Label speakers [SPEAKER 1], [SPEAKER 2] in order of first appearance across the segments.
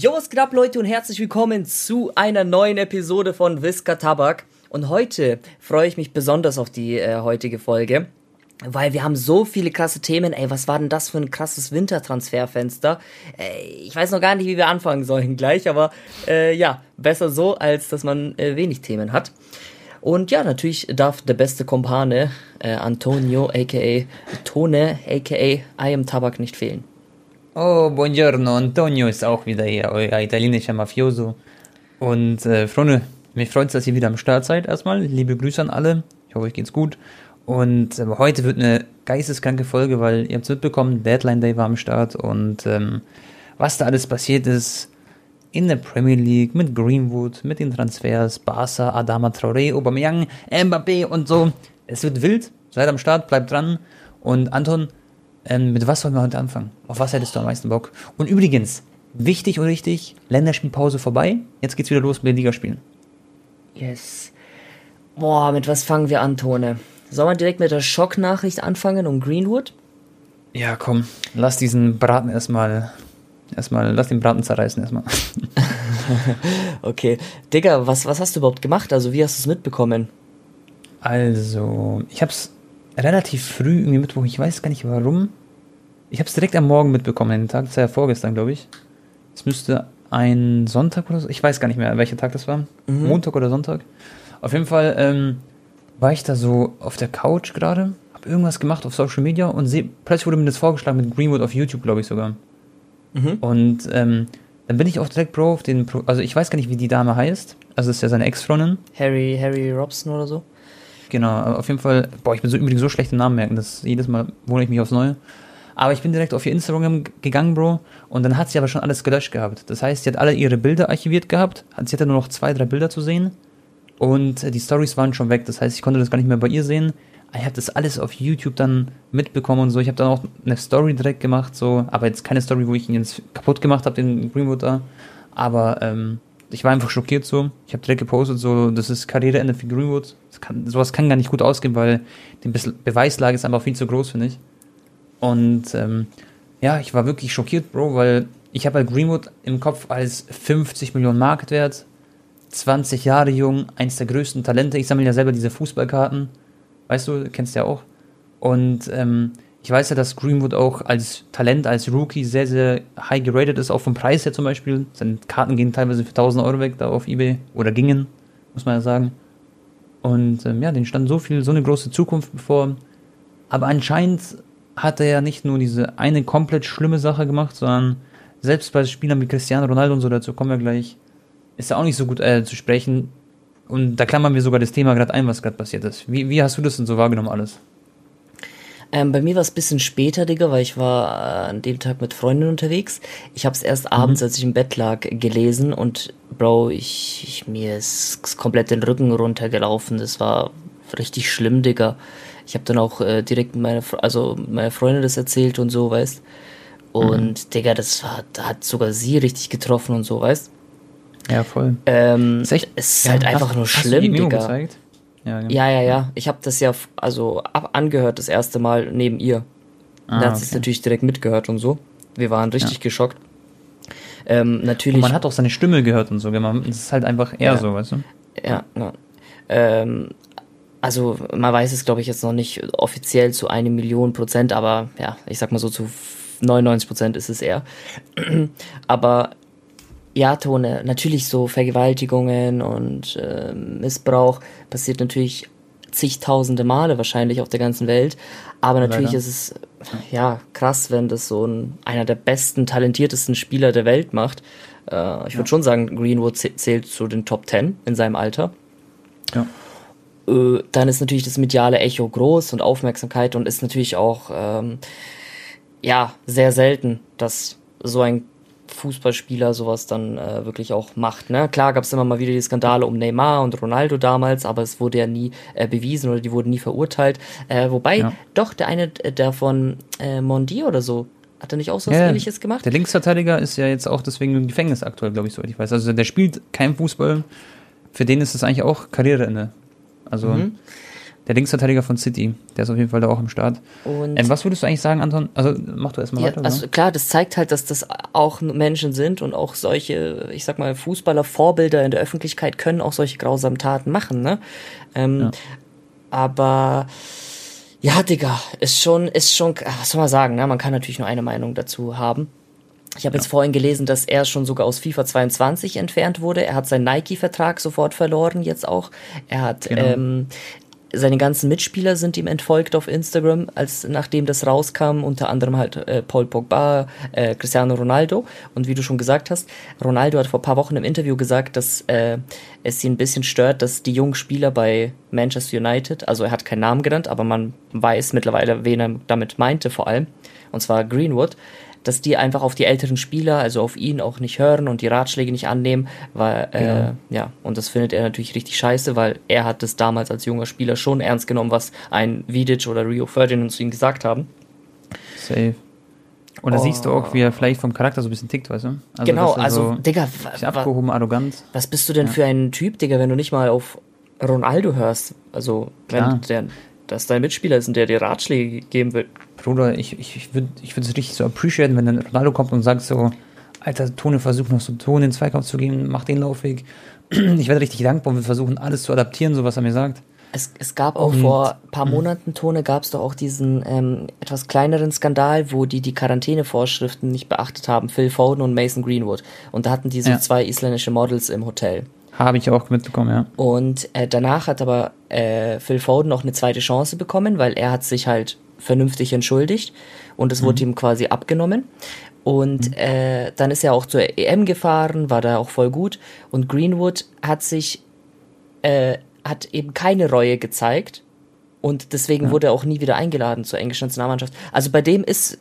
[SPEAKER 1] Jo, was geht ab, Leute, und herzlich willkommen zu einer neuen Episode von Whisker Tabak. Und heute freue ich mich besonders auf die äh, heutige Folge, weil wir haben so viele krasse Themen. Ey, was war denn das für ein krasses Wintertransferfenster? Äh, ich weiß noch gar nicht, wie wir anfangen sollen gleich, aber äh, ja, besser so, als dass man äh, wenig Themen hat. Und ja, natürlich darf der beste Kompane, äh, Antonio, aka Tone, aka I am Tabak nicht fehlen.
[SPEAKER 2] Oh, buongiorno, Antonio ist auch wieder hier, euer italienischer Mafioso. Und äh, Freunde, mich freut es, dass ihr wieder am Start seid erstmal. Liebe Grüße an alle. Ich hoffe, euch geht's gut. Und äh, heute wird eine geisteskranke Folge, weil ihr habt es mitbekommen, Deadline Day war am Start und ähm, was da alles passiert ist in der Premier League mit Greenwood, mit den Transfers, Barca, Adama Traoré, Aubameyang, Mbappé und so. Es wird wild. Seid am Start, bleibt dran. Und Anton, ähm, mit was wollen wir heute anfangen? Auf was hättest du am meisten Bock? Und übrigens, wichtig und richtig, Länderspielpause vorbei. Jetzt geht's wieder los mit den Ligaspielen.
[SPEAKER 1] Yes. Boah, mit was fangen wir an, Tone? Soll man direkt mit der Schocknachricht anfangen um Greenwood?
[SPEAKER 2] Ja, komm, lass diesen Braten erstmal, erstmal, lass den Braten zerreißen erstmal.
[SPEAKER 1] okay. Digga, was, was hast du überhaupt gemacht? Also, wie hast du es mitbekommen?
[SPEAKER 2] Also, ich hab's relativ früh, irgendwie Mittwoch, ich weiß gar nicht warum. Ich hab's direkt am Morgen mitbekommen, den Tag, das war ja vorgestern, glaube ich. Es müsste ein Sonntag oder so, ich weiß gar nicht mehr, welcher Tag das war. Mhm. Montag oder Sonntag. Auf jeden Fall ähm, war ich da so auf der Couch gerade, hab irgendwas gemacht auf Social Media und seh, plötzlich wurde mir das vorgeschlagen mit Greenwood auf YouTube, glaube ich sogar. Mhm. Und ähm, dann bin ich auch direkt, Bro, auf den, Pro also ich weiß gar nicht, wie die Dame heißt. Also ist ja seine Ex-Freundin.
[SPEAKER 1] Harry, Harry Robson oder so.
[SPEAKER 2] Genau, auf jeden Fall, boah, ich bin so übrigens so schlecht im Namen merken, dass jedes Mal wundere ich mich aufs Neue. Aber ich bin direkt auf ihr Instagram gegangen, Bro, und dann hat sie aber schon alles gelöscht gehabt. Das heißt, sie hat alle ihre Bilder archiviert gehabt, sie hatte nur noch zwei, drei Bilder zu sehen und die Stories waren schon weg. Das heißt, ich konnte das gar nicht mehr bei ihr sehen. Ich habe das alles auf YouTube dann mitbekommen und so. Ich habe dann auch eine Story direkt gemacht, so, aber jetzt keine Story, wo ich ihn jetzt kaputt gemacht habe, den Greenwood da. Aber ähm, ich war einfach schockiert so. Ich habe direkt gepostet, so, das ist Karriereende für Greenwood. Kann, sowas kann gar nicht gut ausgehen, weil die Be Beweislage ist einfach viel zu groß, finde ich. Und ähm, ja, ich war wirklich schockiert, Bro, weil ich habe halt Greenwood im Kopf als 50 Millionen Marktwert, 20 Jahre jung, eins der größten Talente. Ich sammle ja selber diese Fußballkarten. Weißt du, kennst ja auch. Und ähm, ich weiß ja, dass Greenwood auch als Talent, als Rookie sehr, sehr high geratet ist, auch vom Preis her zum Beispiel. Seine Karten gehen teilweise für 1000 Euro weg da auf Ebay. Oder gingen, muss man ja sagen. Und ähm, ja, den stand so viel, so eine große Zukunft bevor. Aber anscheinend hat er ja nicht nur diese eine komplett schlimme Sache gemacht, sondern selbst bei Spielern wie Cristiano Ronaldo und so, dazu kommen wir gleich, ist er auch nicht so gut äh, zu sprechen. Und da klammern wir sogar das Thema gerade ein, was gerade passiert ist. Wie, wie hast du das denn so wahrgenommen alles?
[SPEAKER 1] Ähm, bei mir war es ein bisschen später, Digga, weil ich war äh, an dem Tag mit Freunden unterwegs. Ich habe es erst mhm. abends, als ich im Bett lag, gelesen und Bro, ich, ich mir ist komplett den Rücken runtergelaufen. Das war richtig schlimm, Digga. Ich habe dann auch äh, direkt meine, also meine Freundin das erzählt und so, weißt. Und mhm. Digga, das war, hat sogar sie richtig getroffen und so, weißt.
[SPEAKER 2] Ja, voll.
[SPEAKER 1] Ähm, ist echt, es ist ja, halt einfach nur schlimm, Digga. Gezeigt? Ja, genau. ja, ja, ja. Ich habe das ja also ab angehört das erste Mal neben ihr. Ah, da hat okay. sie es natürlich direkt mitgehört und so. Wir waren richtig ja. geschockt. Ähm, natürlich. Und
[SPEAKER 2] man hat auch seine Stimme gehört und so. Das ist halt einfach eher ja. so, weißt du?
[SPEAKER 1] Ja, ja. Ähm, also man weiß es, glaube ich, jetzt noch nicht offiziell zu eine Million Prozent, aber ja, ich sag mal so zu 99 Prozent ist es eher. aber ja, Tone, natürlich so Vergewaltigungen und äh, Missbrauch passiert natürlich zigtausende Male wahrscheinlich auf der ganzen Welt. Aber natürlich Leider. ist es ja krass, wenn das so ein, einer der besten, talentiertesten Spieler der Welt macht. Äh, ich würde ja. schon sagen, Greenwood zählt zu den Top Ten in seinem Alter. Ja. Äh, dann ist natürlich das mediale Echo groß und Aufmerksamkeit und ist natürlich auch ähm, ja sehr selten, dass so ein Fußballspieler sowas dann äh, wirklich auch macht. Ne? Klar gab es immer mal wieder die Skandale um Neymar und Ronaldo damals, aber es wurde ja nie äh, bewiesen oder die wurden nie verurteilt. Äh, wobei ja. doch der eine, äh, der von äh, Mondi oder so, hat er nicht auch so was ja, ähnliches gemacht?
[SPEAKER 2] Der Linksverteidiger ist ja jetzt auch deswegen im Gefängnis aktuell, glaube ich, so ich weiß. Also der spielt kein Fußball. Für den ist es eigentlich auch Karriereende. Also. Mhm. der Linksverteidiger von City. Der ist auf jeden Fall da auch am Start.
[SPEAKER 1] Und
[SPEAKER 2] Ähm, was würdest du eigentlich sagen, Anton? Also mach du erstmal
[SPEAKER 1] Ja,
[SPEAKER 2] weiter.
[SPEAKER 1] also klar, das zeigt halt, dass das auch Menschen sind und auch solche, ich sag mal, Fußballer, Vorbilder in der Öffentlichkeit können auch solche grausamen Taten machen, ne? Ähm,
[SPEAKER 2] Ja.
[SPEAKER 1] Aber ja, Digga, ist schon, ist schon, ach, was soll man sagen, ne? Man kann natürlich nur eine Meinung dazu haben. Ich habe jetzt vorhin gelesen, dass er schon sogar aus FIFA 22 entfernt wurde. Er hat seinen Nike-Vertrag sofort verloren, jetzt auch. Er hat
[SPEAKER 2] Genau.
[SPEAKER 1] ähm, seine ganzen Mitspieler sind ihm entfolgt auf Instagram, als nachdem das rauskam, unter anderem halt äh, Paul Pogba, äh, Cristiano Ronaldo. Und wie du schon gesagt hast, Ronaldo hat vor ein paar Wochen im Interview gesagt, dass äh, es ihn ein bisschen stört, dass die jungen Spieler bei Manchester United, also er hat keinen Namen genannt, aber man weiß mittlerweile, wen er damit meinte vor allem, und zwar Greenwood, dass die einfach auf die älteren Spieler, also auf ihn auch nicht hören und die Ratschläge nicht annehmen, weil, äh,
[SPEAKER 2] Genau.
[SPEAKER 1] ja, und das findet er natürlich richtig scheiße, weil er hat es damals als junger Spieler schon ernst genommen, was ein Vidic oder Rio Ferdinand zu ihm gesagt haben.
[SPEAKER 2] Safe. Und da siehst du auch, wie er vielleicht vom Charakter so ein bisschen tickt, weißt du? Also,
[SPEAKER 1] genau, also,
[SPEAKER 2] So
[SPEAKER 1] Digga,
[SPEAKER 2] abgehoben, arrogant.
[SPEAKER 1] was bist du denn für ein Typ, Digga, wenn du nicht mal auf Ronaldo hörst? Also, wenn
[SPEAKER 2] Klar.
[SPEAKER 1] der, das dein Mitspieler ist und der dir Ratschläge geben will.
[SPEAKER 2] Bruder, ich, ich, ich würde ich es richtig so appreciaten, wenn dann Ronaldo kommt und sagt so, Alter, Tone, versuch noch so Ton in den Zweikampf zu geben, mach den Laufweg. Ich werde richtig dankbar und wir versuchen alles zu adaptieren, so was er mir sagt.
[SPEAKER 1] Es, es gab auch
[SPEAKER 2] Und-
[SPEAKER 1] vor ein paar Monaten, Tone, gab es doch auch diesen ähm, etwas kleineren Skandal, wo die die Quarantänevorschriften nicht beachtet haben, Phil Foden und Mason Greenwood. Und da hatten die so
[SPEAKER 2] Ja.
[SPEAKER 1] zwei isländische Models im Hotel.
[SPEAKER 2] Habe ich auch mitbekommen, ja.
[SPEAKER 1] Und äh, danach hat aber äh, Phil Foden noch eine zweite Chance bekommen, weil er hat sich halt vernünftig entschuldigt und es wurde ihm quasi abgenommen. Und äh, dann ist er auch zur EM gefahren, war da auch voll gut. Und Greenwood hat sich, äh, hat eben keine Reue gezeigt. Und deswegen wurde er auch nie wieder eingeladen zur englischen Nationalmannschaft. Also bei dem ist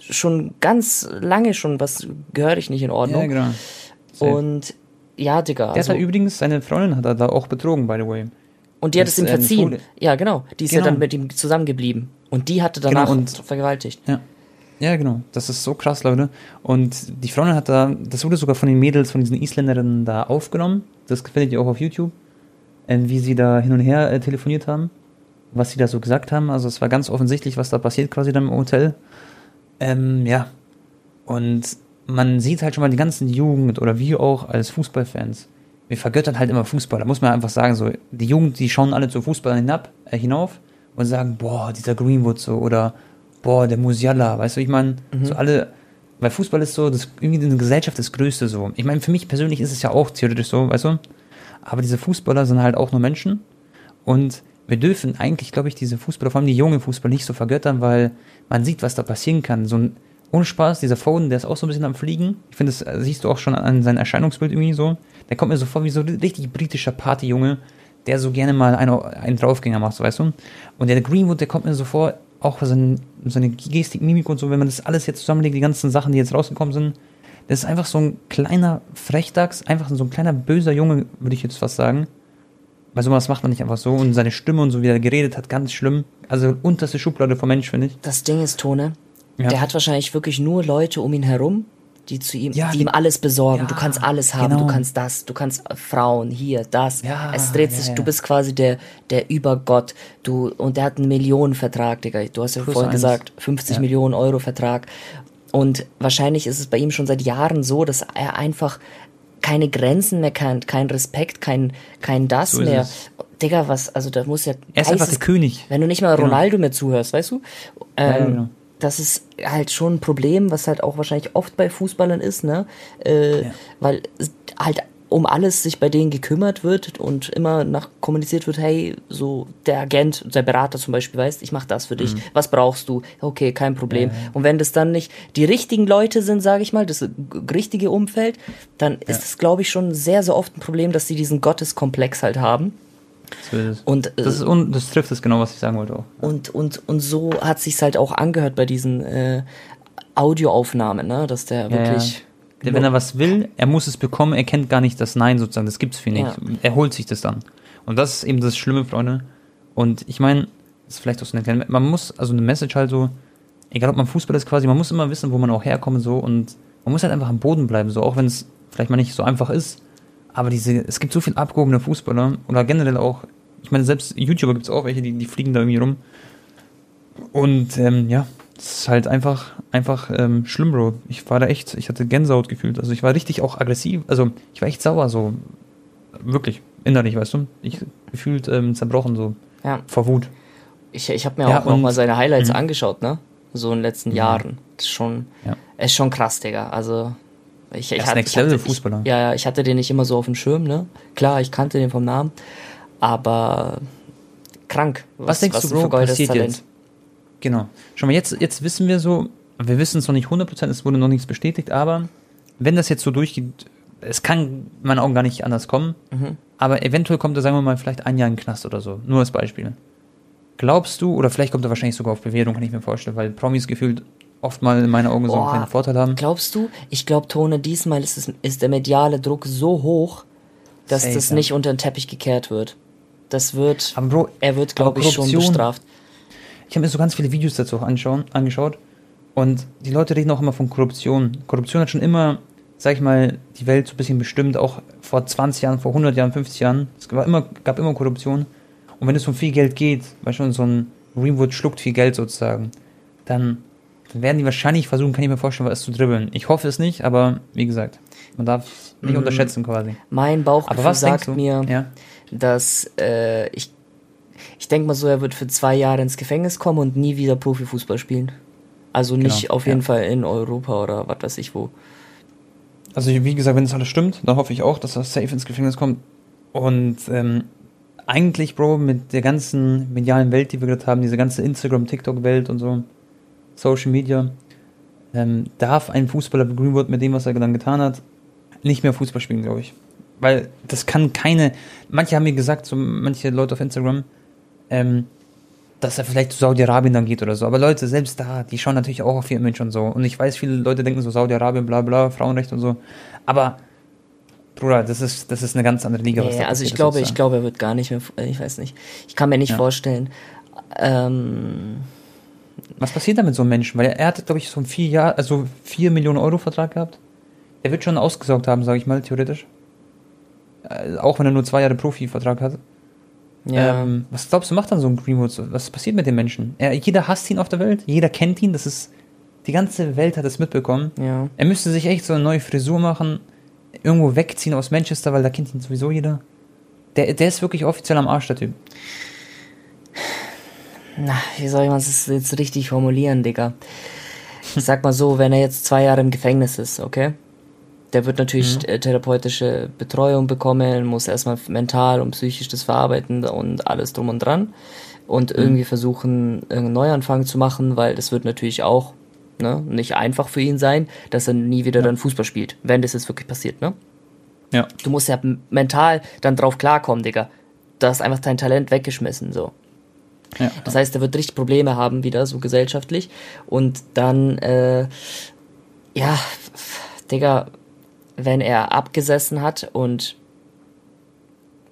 [SPEAKER 1] schon ganz lange schon was gehöre ich nicht in Ordnung.
[SPEAKER 2] Ja, genau. Safe.
[SPEAKER 1] Und ja, Digga.
[SPEAKER 2] Der
[SPEAKER 1] Also,
[SPEAKER 2] hat übrigens, seine Freundin hat er da auch betrogen, by the way.
[SPEAKER 1] und die hat
[SPEAKER 2] das,
[SPEAKER 1] es ihm verziehen. Ja, genau. Die ist
[SPEAKER 2] Genau.
[SPEAKER 1] ja dann mit ihm zusammengeblieben. Und die hatte danach
[SPEAKER 2] Genau, und-
[SPEAKER 1] vergewaltigt.
[SPEAKER 2] Ja. Ja, genau. Das ist so krass, Leute. Und die Freundin hat da, das wurde sogar von den Mädels, von diesen Isländerinnen da aufgenommen. Das findet ihr auch auf YouTube. Ähm, wie sie da hin und her äh, telefoniert haben. Was sie da so gesagt haben. Also es war ganz offensichtlich, was da passiert quasi dann im Hotel. Ähm, ja. Und man sieht halt schon mal die ganzen Jugend oder wir auch als Fußballfans. Wir vergöttern halt immer Fußball. Da muss man einfach sagen, so, die Jugend, die schauen alle zu Fußball hinab, äh, hinauf und sagen, boah, dieser Greenwood so oder boah, der Musiala, weißt du, ich meine, so alle, weil Fußball ist so, das irgendwie in der Gesellschaft das Größte so. Ich meine, für mich persönlich ist es ja auch theoretisch so, weißt du, aber diese Fußballer sind halt auch nur Menschen und wir dürfen eigentlich, glaube ich, diese Fußballer, vor allem die jungen Fußballer, nicht so vergöttern, weil man sieht, was da passieren kann. So ein, ohne Spaß, dieser Foden, der ist auch so ein bisschen am Fliegen. Ich finde, das äh, siehst du auch schon an seinem Erscheinungsbild irgendwie so. Der kommt mir so vor wie so ein richtig britischer Partyjunge, der so gerne mal einen, einen Draufgänger macht, weißt du. Und der Greenwood, der kommt mir so vor, auch sein, seine Gestik, Mimik und so, wenn man das alles jetzt zusammenlegt, die ganzen Sachen, die jetzt rausgekommen sind, das ist einfach so ein kleiner Frechdachs, einfach so ein kleiner böser Junge, würde ich jetzt fast sagen. Weil sowas macht man nicht einfach so. Und seine Stimme und so, wie er geredet hat, ganz schlimm. Also unterste Schublade vom Mensch, finde ich.
[SPEAKER 1] Das Ding ist, Tone,
[SPEAKER 2] Ja.
[SPEAKER 1] der hat wahrscheinlich wirklich nur Leute um ihn herum, die zu ihm,
[SPEAKER 2] Ja,
[SPEAKER 1] die
[SPEAKER 2] die-
[SPEAKER 1] ihm alles besorgen.
[SPEAKER 2] Ja,
[SPEAKER 1] du kannst alles haben,
[SPEAKER 2] genau.
[SPEAKER 1] du kannst das, du kannst äh, Frauen, hier, das.
[SPEAKER 2] Ja,
[SPEAKER 1] es dreht sich, du bist quasi der, der Übergott. Du, und der hat einen Millionenvertrag, Digga. Du hast ja
[SPEAKER 2] Plus
[SPEAKER 1] vorhin
[SPEAKER 2] eins.
[SPEAKER 1] gesagt, 50
[SPEAKER 2] Ja.
[SPEAKER 1] Millionen Euro Vertrag. Und wahrscheinlich ist es bei ihm schon seit Jahren so, dass er einfach keine Grenzen mehr kennt, kein Respekt, kein, kein das
[SPEAKER 2] So
[SPEAKER 1] mehr.
[SPEAKER 2] es.
[SPEAKER 1] Digga, was, also da muss ja.
[SPEAKER 2] Er ist einfach der König.
[SPEAKER 1] wenn du nicht mal
[SPEAKER 2] Genau.
[SPEAKER 1] Ronaldo mehr zuhörst, weißt du? Ähm,
[SPEAKER 2] Ja, genau.
[SPEAKER 1] Das ist halt schon ein Problem, was halt auch wahrscheinlich oft bei Fußballern ist, ne? Äh,
[SPEAKER 2] Ja.
[SPEAKER 1] Weil halt um alles sich bei denen gekümmert wird und immer nach kommuniziert wird, hey, so der Agent, der Berater zum Beispiel weiß, ich mach das für
[SPEAKER 2] Mhm.
[SPEAKER 1] dich, was brauchst du? Okay, kein Problem. Und wenn das dann nicht die richtigen Leute sind, sage ich mal, das richtige Umfeld, dann ist es, glaube ich, schon sehr, sehr oft ein Problem, dass sie diesen Gotteskomplex halt haben.
[SPEAKER 2] Es.
[SPEAKER 1] Und äh,
[SPEAKER 2] Das, un das trifft es genau, was ich sagen wollte auch.
[SPEAKER 1] und, und, und so hat sich's halt auch angehört bei diesen äh, Audioaufnahmen, ne? Dass der
[SPEAKER 2] Ja,
[SPEAKER 1] wirklich.
[SPEAKER 2] Der, wenn er was will, er muss es bekommen, er kennt gar nicht das Nein sozusagen, das gibt's für ihn nicht.
[SPEAKER 1] Ja.
[SPEAKER 2] Er holt sich das dann. Und das ist eben das Schlimme, Freunde. Und ich meine, das ist vielleicht auch so eine kleine, man muss, also eine Message halt so, egal ob man Fußball ist quasi, man muss immer wissen, wo man auch herkommt so und man muss halt einfach am Boden bleiben, so auch wenn es vielleicht mal nicht so einfach ist. Aber diese, es gibt so viel abgehobene Fußballer oder generell auch Ich meine, selbst YouTuber gibt es auch welche, die, die fliegen da irgendwie rum. Und ähm, ja, es ist halt einfach, einfach ähm, schlimm, Bro. Ich war da echt, ich hatte Gänsehaut gefühlt. Also ich war richtig auch aggressiv. Also ich war echt sauer, so wirklich innerlich, weißt du. Ich gefühlt ähm, zerbrochen, so
[SPEAKER 1] Ja.
[SPEAKER 2] vor Wut.
[SPEAKER 1] Ich, ich habe mir
[SPEAKER 2] Ja,
[SPEAKER 1] auch noch
[SPEAKER 2] und-
[SPEAKER 1] mal seine Highlights
[SPEAKER 2] Mhm.
[SPEAKER 1] angeschaut, ne? So in den letzten Jahren. Das ist schon,
[SPEAKER 2] Ja.
[SPEAKER 1] ist schon krass, Digga. Also, ich, ich,
[SPEAKER 2] ist
[SPEAKER 1] hatte-
[SPEAKER 2] Next
[SPEAKER 1] ich hatte,
[SPEAKER 2] Level
[SPEAKER 1] ich,
[SPEAKER 2] Fußballer.
[SPEAKER 1] ja, ich hatte den nicht immer so auf dem Schirm, ne? Klar, ich kannte den vom Namen, aber krank.
[SPEAKER 2] Was, denkst du,
[SPEAKER 1] ein
[SPEAKER 2] Bro, passiert jetzt? Genau. Schon mal, jetzt, jetzt wissen wir so, wir wissen es noch nicht 100%, es wurde noch nichts bestätigt, aber wenn das jetzt so durchgeht, es kann in meinen Augen gar nicht anders kommen,
[SPEAKER 1] Mhm.
[SPEAKER 2] aber eventuell kommt er, sagen wir mal, vielleicht ein Jahr in den Knast oder so. Nur als Beispiel. Glaubst du, oder vielleicht kommt er wahrscheinlich sogar auf Bewährung, kann ich mir vorstellen, weil Promis gefühlt oft mal in meinen Augen so einen kleinen Vorteil haben.
[SPEAKER 1] Glaubst du? Ich glaube, Tone, diesmal ist, es, ist der mediale Druck so hoch, dass
[SPEAKER 2] Safe,
[SPEAKER 1] das nicht unter den Teppich gekehrt wird. Das wird,
[SPEAKER 2] Aber Bro,
[SPEAKER 1] er wird, glaube ich, schon bestraft.
[SPEAKER 2] Ich habe mir so ganz viele Videos dazu auch anschauen, angeschaut und die Leute reden auch immer von Korruption. Korruption hat schon immer, sag ich mal, die Welt so ein bisschen bestimmt, auch vor 20 Jahren, vor 100 Jahren, 50 Jahren. Es war immer, gab immer Korruption. Und wenn es um viel Geld geht, weil schon so ein Greenwood schluckt viel Geld sozusagen, dann, dann werden die wahrscheinlich versuchen, kann ich mir vorstellen, was zu dribbeln. Ich hoffe es nicht, aber wie gesagt, man darf es nicht
[SPEAKER 1] Mhm.
[SPEAKER 2] unterschätzen quasi.
[SPEAKER 1] Mein Bauchgefühl
[SPEAKER 2] Aber was denkst
[SPEAKER 1] sagt mir,
[SPEAKER 2] Ja.
[SPEAKER 1] dass äh, ich, ich denke mal so, er wird für zwei Jahre ins Gefängnis kommen und nie wieder Profifußball spielen. Also nicht
[SPEAKER 2] Genau,
[SPEAKER 1] auf jeden
[SPEAKER 2] ja.
[SPEAKER 1] Fall in Europa oder was weiß ich wo.
[SPEAKER 2] Also wie gesagt, wenn das alles stimmt, dann hoffe ich auch, dass er safe ins Gefängnis kommt. Und ähm, eigentlich, Bro, mit der ganzen medialen Welt, die wir gerade haben, diese ganze Instagram, TikTok-Welt und so, Social Media, ähm, darf ein Fußballer Greenwood mit dem, was er dann getan hat, nicht mehr Fußball spielen, glaube ich. Weil das kann keine. Manche haben mir gesagt, so manche Leute auf Instagram, ähm, dass er vielleicht zu Saudi-Arabien dann geht oder so. Aber Leute, selbst da, die schauen natürlich auch auf ihr Image und so. Und ich weiß, viele Leute denken so Saudi-Arabien, bla bla, Frauenrecht und so. Aber, Bruder, das ist, das ist eine ganz andere Liga. da
[SPEAKER 1] also ich glaube, ich
[SPEAKER 2] sozusagen.
[SPEAKER 1] glaube, er wird gar nicht mehr, äh, ich weiß nicht. Ich kann mir nicht
[SPEAKER 2] Ja.
[SPEAKER 1] vorstellen. Ähm,
[SPEAKER 2] Was passiert da mit so einem Menschen? Weil er, er hat, glaube ich, so einen vier Jahr, also vier Millionen Euro Vertrag gehabt. Er wird schon ausgesaugt haben, sage ich mal, theoretisch. Äh, auch wenn er nur zwei Jahre Profivertrag hat.
[SPEAKER 1] ja,
[SPEAKER 2] Ähm, was glaubst du, macht dann so ein Greenwood? Was passiert mit dem Menschen? Er, jeder hasst ihn auf der Welt, jeder kennt ihn, das ist, die ganze Welt hat es mitbekommen.
[SPEAKER 1] ja.
[SPEAKER 2] Er müsste sich echt so eine neue Frisur machen, irgendwo wegziehen aus Manchester, weil da kennt ihn sowieso jeder. Der, der ist wirklich offiziell am Arsch, der Typ.
[SPEAKER 1] Na, wie soll man es jetzt richtig formulieren, Digga? Ich sag mal so, wenn er jetzt zwei Jahre im Gefängnis ist, okay? Der wird natürlich
[SPEAKER 2] Mhm.
[SPEAKER 1] äh, therapeutische Betreuung bekommen, muss erstmal mental und psychisch das verarbeiten und alles drum und dran. Und
[SPEAKER 2] Mhm.
[SPEAKER 1] irgendwie versuchen, irgendeinen Neuanfang zu machen, weil das wird natürlich auch ne, nicht einfach für ihn sein, dass er nie wieder dann Fußball spielt, wenn das jetzt wirklich passiert, ne?
[SPEAKER 2] Ja.
[SPEAKER 1] Du musst ja mental dann drauf klarkommen, Digga. Du hast einfach dein Talent weggeschmissen, so.
[SPEAKER 2] Ja.
[SPEAKER 1] Das heißt, er wird richtig Probleme haben, wieder so gesellschaftlich. Und dann, äh, ja, Digga, wenn er abgesessen hat und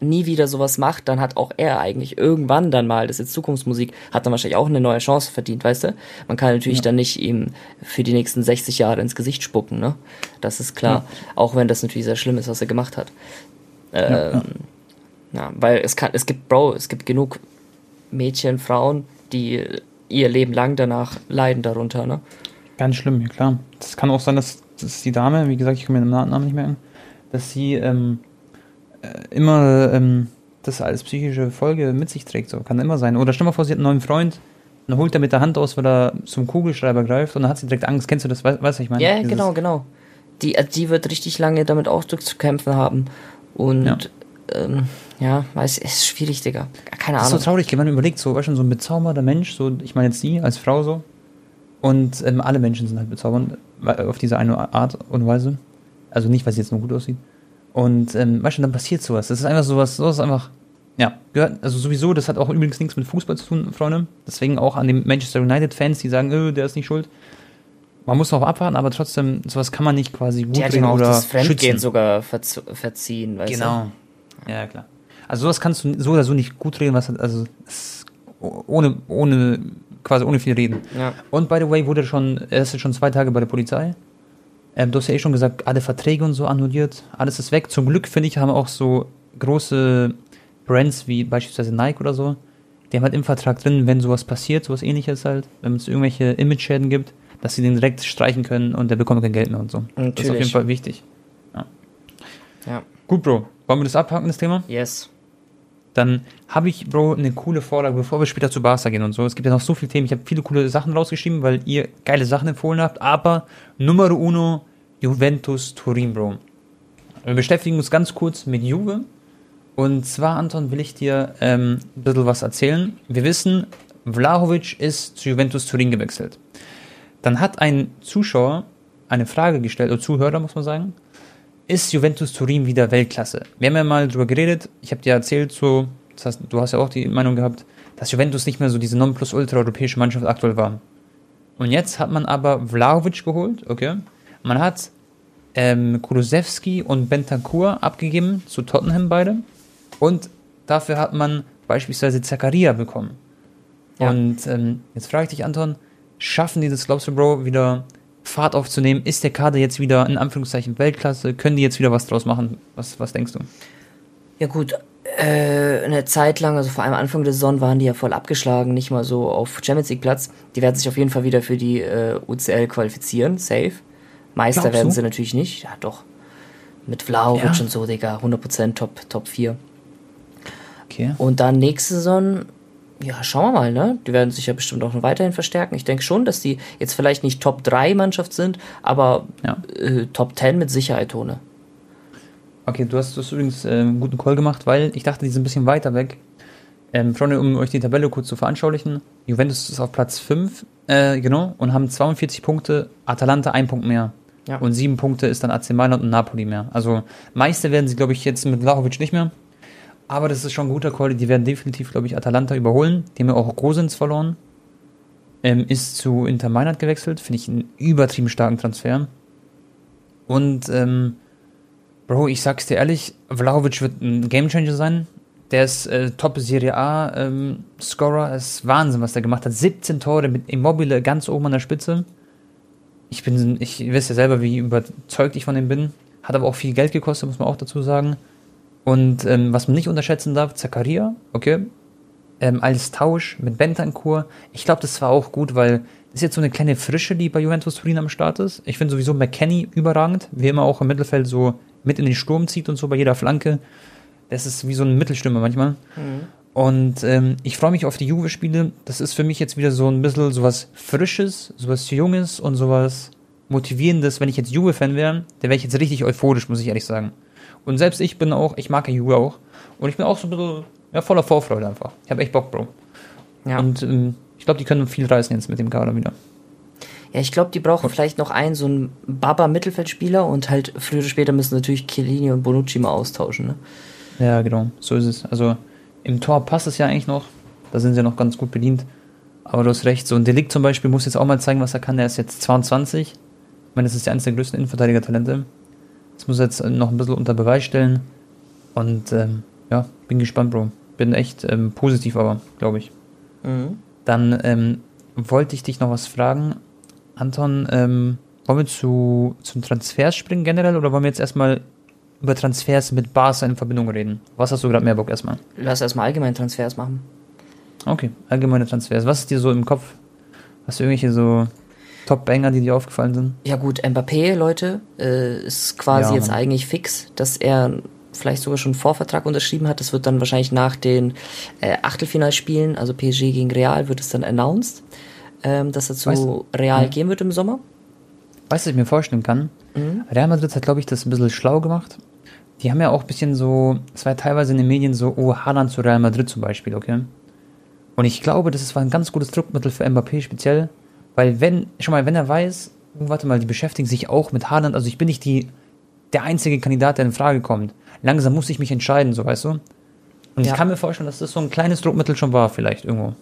[SPEAKER 1] nie wieder sowas macht, dann hat auch er eigentlich irgendwann dann mal, das ist jetzt Zukunftsmusik, hat dann wahrscheinlich auch eine neue Chance verdient, weißt du? Man kann natürlich
[SPEAKER 2] Ja.
[SPEAKER 1] dann nicht ihm für die nächsten 60 Jahre ins Gesicht spucken, ne? Das ist klar. Auch wenn das natürlich sehr schlimm ist, was er gemacht hat. Ähm, ja, weil es kann, es gibt, Bro, es gibt genug Mädchen, Frauen, die ihr Leben lang danach leiden darunter, ne?
[SPEAKER 2] Ganz schlimm, ja klar. Das kann auch sein, dass, dass die Dame, wie gesagt, ich kann mir den Namen nicht merken, dass sie ähm, äh, immer ähm, das als psychische Folge mit sich trägt. So kann immer sein. Oder stell mal vor, sie hat einen neuen Freund, dann holt er mit der Hand aus, weil er zum Kugelschreiber greift und dann hat sie direkt Angst. Kennst du das? Weißt du, ich meine?
[SPEAKER 1] Ja,
[SPEAKER 2] Dieses-
[SPEAKER 1] genau, genau. Die, die wird richtig lange damit auch zu kämpfen haben. Und
[SPEAKER 2] Ja.
[SPEAKER 1] ähm, ja, weiß, es ist schwierig, Digga. Keine
[SPEAKER 2] Das ist so
[SPEAKER 1] Ahnung.
[SPEAKER 2] traurig, wenn man überlegt, so, weißt du, so ein bezaubernder Mensch, so, ich meine jetzt sie als Frau so. Und ähm, alle Menschen sind halt bezaubernd, weil- auf diese eine Art und Weise. Also nicht, weil sie jetzt nur gut aussieht. Und ähm, weißt du, dann passiert sowas. Das ist einfach sowas, sowas ist einfach, ja, gehört, also sowieso, das hat auch übrigens nichts mit Fußball zu tun, Freunde. Deswegen auch an den Manchester United-Fans, die sagen, öh, der ist nicht schuld. Man muss auch abwarten, aber trotzdem, sowas kann man nicht quasi gut
[SPEAKER 1] Die
[SPEAKER 2] reden
[SPEAKER 1] auch
[SPEAKER 2] oder
[SPEAKER 1] das Fremdgehen
[SPEAKER 2] schützen.
[SPEAKER 1] sogar verz verziehen, weißt
[SPEAKER 2] Genau. Ja, klar. Also sowas kannst du so oder so nicht gut reden, was also ohne ohne quasi ohne viel reden.
[SPEAKER 1] Ja.
[SPEAKER 2] Und by the way, wurde schon er ist jetzt schon zwei Tage bei der Polizei. Ähm, du hast ja eh schon gesagt, alle Verträge und so annulliert, alles ist weg. Zum Glück finde ich haben auch so große Brands wie beispielsweise Nike oder so, die haben halt im Vertrag drin, wenn sowas passiert, sowas ähnliches halt, wenn es irgendwelche Image-Schäden gibt, dass sie den direkt streichen können und der bekommt kein Geld mehr und so.
[SPEAKER 1] Natürlich.
[SPEAKER 2] Das ist auf jeden Fall wichtig. Ja.
[SPEAKER 1] Ja.
[SPEAKER 2] Gut, Bro. Wollen wir das abhaken, das Thema?
[SPEAKER 1] Yes.
[SPEAKER 2] Dann habe ich, Bro, eine coole Vorlage, bevor wir später zu Barca gehen und so. Es gibt ja noch so viele Themen. Ich habe viele coole Sachen rausgeschrieben, weil ihr geile Sachen empfohlen habt. Aber Numero uno, Juventus Turin, Bro. Wir beschäftigen uns ganz kurz mit Juve. Und zwar, Anton, will ich dir ähm, ein bisschen was erzählen. Wir wissen, Vlahovic ist zu Juventus Turin gewechselt. Dann hat ein Zuschauer eine Frage gestellt, oder Zuhörer muss man sagen, ist Juventus Turin wieder Weltklasse? Wir haben ja mal drüber geredet, ich habe dir erzählt, so, das heißt, du hast ja auch die Meinung gehabt, dass Juventus nicht mehr so diese Nonplusultra-europäische Mannschaft aktuell war. Und jetzt hat man aber Vlahovic geholt, okay. Man hat ähm, Kulusewski und Bentancur abgegeben zu Tottenham beide. Und dafür hat man beispielsweise Zakaria bekommen.
[SPEAKER 1] Ja.
[SPEAKER 2] Und ähm, jetzt frage ich dich, Anton, schaffen die das, glaubst du, Bro, wieder Fahrt aufzunehmen? Ist der Kader jetzt wieder in Anführungszeichen Weltklasse? Können die jetzt wieder was draus machen? Was, was denkst du?
[SPEAKER 1] Ja gut, äh, eine Zeit lang, also vor allem Anfang der Saison, waren die ja voll abgeschlagen, nicht mal so auf Champions League Platz. Die werden sich auf jeden Fall wieder für die äh, UCL qualifizieren, safe. Meister
[SPEAKER 2] Glaubst
[SPEAKER 1] werden
[SPEAKER 2] du?
[SPEAKER 1] sie natürlich nicht, ja doch. Mit Vlahovic
[SPEAKER 2] Ja.
[SPEAKER 1] und so, Digga, 100% Top, Top 4.
[SPEAKER 2] Okay.
[SPEAKER 1] Und dann nächste Saison, ja, schauen wir mal, ne? Die werden sich ja bestimmt auch noch weiterhin verstärken. Ich denke schon, dass die jetzt vielleicht nicht Top 3 Mannschaft sind, aber
[SPEAKER 2] Ja.
[SPEAKER 1] äh, Top 10 mit Sicherheit, Tone.
[SPEAKER 2] Okay, du hast, du hast übrigens äh, einen guten Call gemacht, weil ich dachte, die sind ein bisschen weiter weg. Ähm, Freunde, um euch die Tabelle kurz zu veranschaulichen, Juventus ist auf Platz 5, äh, genau, und haben 42 Punkte, Atalanta ein Punkt mehr.
[SPEAKER 1] Ja.
[SPEAKER 2] Und sieben Punkte ist dann AC Mailand und Napoli mehr. Also Meister werden sie, glaube ich, jetzt mit Vlahovic nicht mehr. Aber das ist schon ein guter Call. Die werden definitiv, glaube ich, Atalanta überholen. Die haben ja auch Gosens verloren. Ähm, ist zu Inter Mailand gewechselt. Finde ich einen übertrieben starken Transfer. Und, ähm, Bro, ich sag's dir ehrlich, Vlahovic wird ein Gamechanger sein. Der ist äh, Top Serie A ähm, ist Wahnsinn, was der gemacht hat. 17 Tore mit Immobile ganz oben an der Spitze. Ich bin, ich wisst ja selber, wie überzeugt ich von ihm bin. Hat aber auch viel Geld gekostet, muss man auch dazu sagen. Und ähm, was man nicht unterschätzen darf, Zakaria, okay, ähm, als Tausch mit Bentancur. Ich glaube, das war auch gut, weil ist jetzt so eine kleine Frische, die bei Juventus Turin am Start ist. Ich finde sowieso McKenny überragend, wie immer auch im Mittelfeld so mit in den Sturm zieht und so bei jeder Flanke. Das ist wie so ein Mittelstürmer manchmal. Und ähm, ich freue mich auf die Juve-Spiele. Das ist für mich jetzt wieder so ein bisschen sowas Frisches, sowas Junges und sowas Motivierendes. Wenn ich jetzt Juve-Fan wäre, dann wäre ich jetzt richtig euphorisch, muss ich ehrlich sagen. Und selbst ich bin auch, ich mag ja Juve auch. Und ich bin auch so ein bisschen ja, voller Vorfreude einfach. Ich habe echt Bock, Bro.
[SPEAKER 1] Ja.
[SPEAKER 2] Und ähm, ich glaube, die können viel reißen jetzt mit dem Kader wieder.
[SPEAKER 1] Ja, ich glaube, die brauchen vielleicht noch einen, so einen Baba-Mittelfeldspieler und halt früher oder später müssen natürlich Chiellini und Bonucci mal austauschen. Ne?
[SPEAKER 2] Ja, genau. So ist es. Also im Tor passt es ja eigentlich noch. Da sind sie ja noch ganz gut bedient. Aber du hast recht. So ein Delikt zum Beispiel muss jetzt auch mal zeigen, was er kann. Der ist jetzt 22. Ich meine, das ist ja eines der größten Innenverteidiger-Talente. Das muss er jetzt noch ein bisschen unter Beweis stellen. Und ähm, ja, bin gespannt, Bro. Bin echt ähm, positiv, aber glaube ich.
[SPEAKER 1] Mhm.
[SPEAKER 2] Dann ähm, wollte ich dich noch was fragen. Anton, ähm, wollen wir zu, zu Transfers springen generell oder wollen wir jetzt erstmal über Transfers mit Barca in Verbindung reden? Was hast du gerade mehr Bock erstmal?
[SPEAKER 1] Lass erstmal allgemein Transfers machen.
[SPEAKER 2] Okay, allgemeine Transfers. Was ist dir so im Kopf? Hast du irgendwelche so Top-Banger, die dir aufgefallen sind?
[SPEAKER 1] Ja gut, Mbappé, Leute, äh, ist quasi
[SPEAKER 2] Ja,
[SPEAKER 1] jetzt
[SPEAKER 2] Mann.
[SPEAKER 1] eigentlich fix, dass er vielleicht sogar schon einen Vorvertrag unterschrieben hat. Das wird dann wahrscheinlich nach den äh, Achtelfinalspielen, also PSG gegen Real, wird es dann announced, ähm, dass er zu
[SPEAKER 2] Weißt
[SPEAKER 1] Real
[SPEAKER 2] Ja.
[SPEAKER 1] gehen wird im Sommer.
[SPEAKER 2] Weißt du, was ich mir vorstellen kann? Real Madrid hat, glaube ich, das ein bisschen schlau gemacht. Die haben ja auch ein bisschen so, es war ja teilweise in den Medien so, oh, Haaland zu Real Madrid zum Beispiel, okay? Und ich glaube, das ist- war ein ganz gutes Druckmittel für Mbappé speziell, weil wenn, schon mal, wenn er weiß, warte mal, die beschäftigen sich auch mit Haaland, also ich bin nicht die, der einzige Kandidat, der in Frage kommt. Langsam muss ich mich entscheiden, so weißt du? Und ich
[SPEAKER 1] Ja.
[SPEAKER 2] kann mir vorstellen, dass das so ein kleines Druckmittel schon war, vielleicht irgendwo.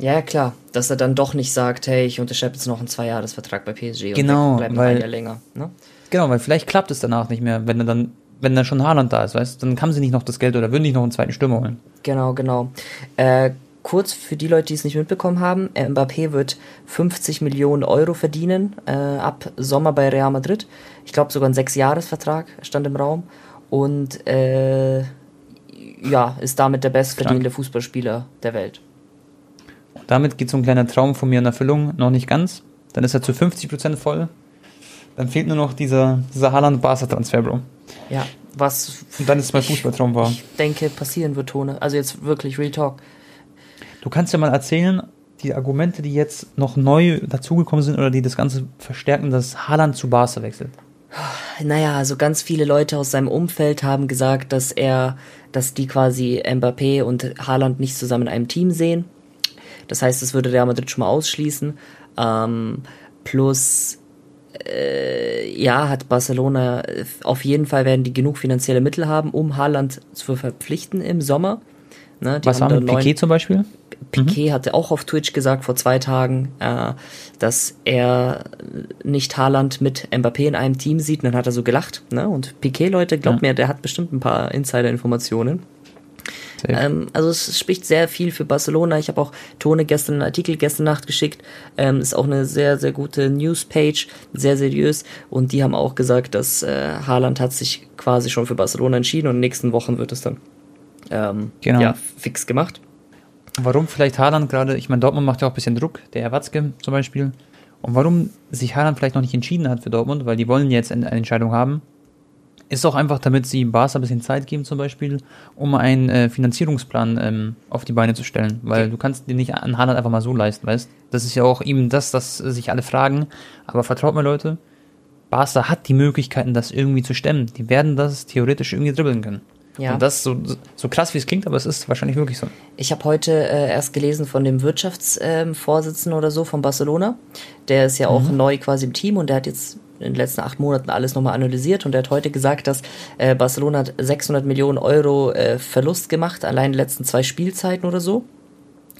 [SPEAKER 1] Ja, klar, dass er dann doch nicht sagt, hey, ich unterschreibe jetzt noch einen Zweijahresvertrag bei PSG
[SPEAKER 2] Genau,
[SPEAKER 1] und bleib noch
[SPEAKER 2] weil-
[SPEAKER 1] ein Jahr länger. Ne?
[SPEAKER 2] Genau, weil vielleicht klappt es danach nicht mehr, wenn er dann, wenn dann schon Haaland da ist, weißt du? Dann haben sie nicht noch das Geld oder würden nicht noch einen zweiten Stürmer holen.
[SPEAKER 1] Genau, genau. Äh, kurz für die Leute, die es nicht mitbekommen haben, äh, Mbappé wird 50 Millionen Euro verdienen äh, ab Sommer bei Real Madrid. Ich glaube sogar ein Sechsjahresvertrag stand im Raum. Und äh, ja, ist damit der bestverdienende Fußballspieler der Welt.
[SPEAKER 2] Und damit geht so ein kleiner Traum von mir in Erfüllung, noch nicht ganz. Dann ist er zu 50% voll. Dann fehlt nur noch dieser, dieser Haaland-Barca-Transfer, Bro.
[SPEAKER 1] Ja, was.
[SPEAKER 2] Und dann ist mein Fußballtraum wahr.
[SPEAKER 1] Ich denke, passieren wird, Tone. Also jetzt wirklich Real Talk.
[SPEAKER 2] Du kannst ja mal erzählen, die Argumente, die jetzt noch neu dazugekommen sind oder die das Ganze verstärken, dass Haaland zu Barca wechselt.
[SPEAKER 1] Naja, also ganz viele Leute aus seinem Umfeld haben gesagt, dass er, dass die quasi Mbappé und Haaland nicht zusammen in einem Team sehen. Das heißt, das würde Real Madrid schon mal ausschließen. Ähm, plus, äh, ja, hat Barcelona auf jeden Fall werden die genug finanzielle Mittel haben, um Haaland zu verpflichten im Sommer.
[SPEAKER 2] Ne, Was haben mit Piquet zum Beispiel?
[SPEAKER 1] Piquet mhm. hatte auch auf Twitch gesagt vor zwei Tagen, äh, dass er nicht Haaland mit Mbappé in einem Team sieht. Und dann hat er so gelacht. Ne? Und Piquet, Leute, glaubt ja. mir, der hat bestimmt ein paar Insider-Informationen. Ähm, also es spricht sehr viel für Barcelona. Ich habe auch Tone gestern einen Artikel gestern Nacht geschickt. Ähm, ist auch eine sehr, sehr gute Newspage, sehr seriös. Und die haben auch gesagt, dass äh, Haaland hat sich quasi schon für Barcelona entschieden und in den nächsten Wochen wird es dann ähm, genau. ja, fix gemacht.
[SPEAKER 2] Warum vielleicht Haaland gerade, ich meine, Dortmund macht ja auch ein bisschen Druck, der Herr Watzke zum Beispiel. Und warum sich Haaland vielleicht noch nicht entschieden hat für Dortmund, weil die wollen jetzt eine Entscheidung haben, ist auch einfach, damit sie Barca ein bisschen Zeit geben zum Beispiel, um einen äh, Finanzierungsplan ähm, auf die Beine zu stellen. Weil okay. du kannst dir nicht an Haaland einfach mal so leisten, weißt Das ist ja auch eben das, dass sich alle fragen. Aber vertraut mir Leute, Barca hat die Möglichkeiten, das irgendwie zu stemmen. Die werden das theoretisch irgendwie dribbeln können. Ja. Und das so, so krass, wie es klingt, aber es ist wahrscheinlich wirklich so.
[SPEAKER 1] Ich habe heute äh, erst gelesen von dem Wirtschaftsvorsitzenden ähm, oder so von Barcelona. Der ist ja auch mhm. neu quasi im Team und der hat jetzt in den letzten acht Monaten alles nochmal analysiert und er hat heute gesagt, dass äh, Barcelona hat 600 Millionen Euro äh, Verlust gemacht, allein in den letzten zwei Spielzeiten oder so.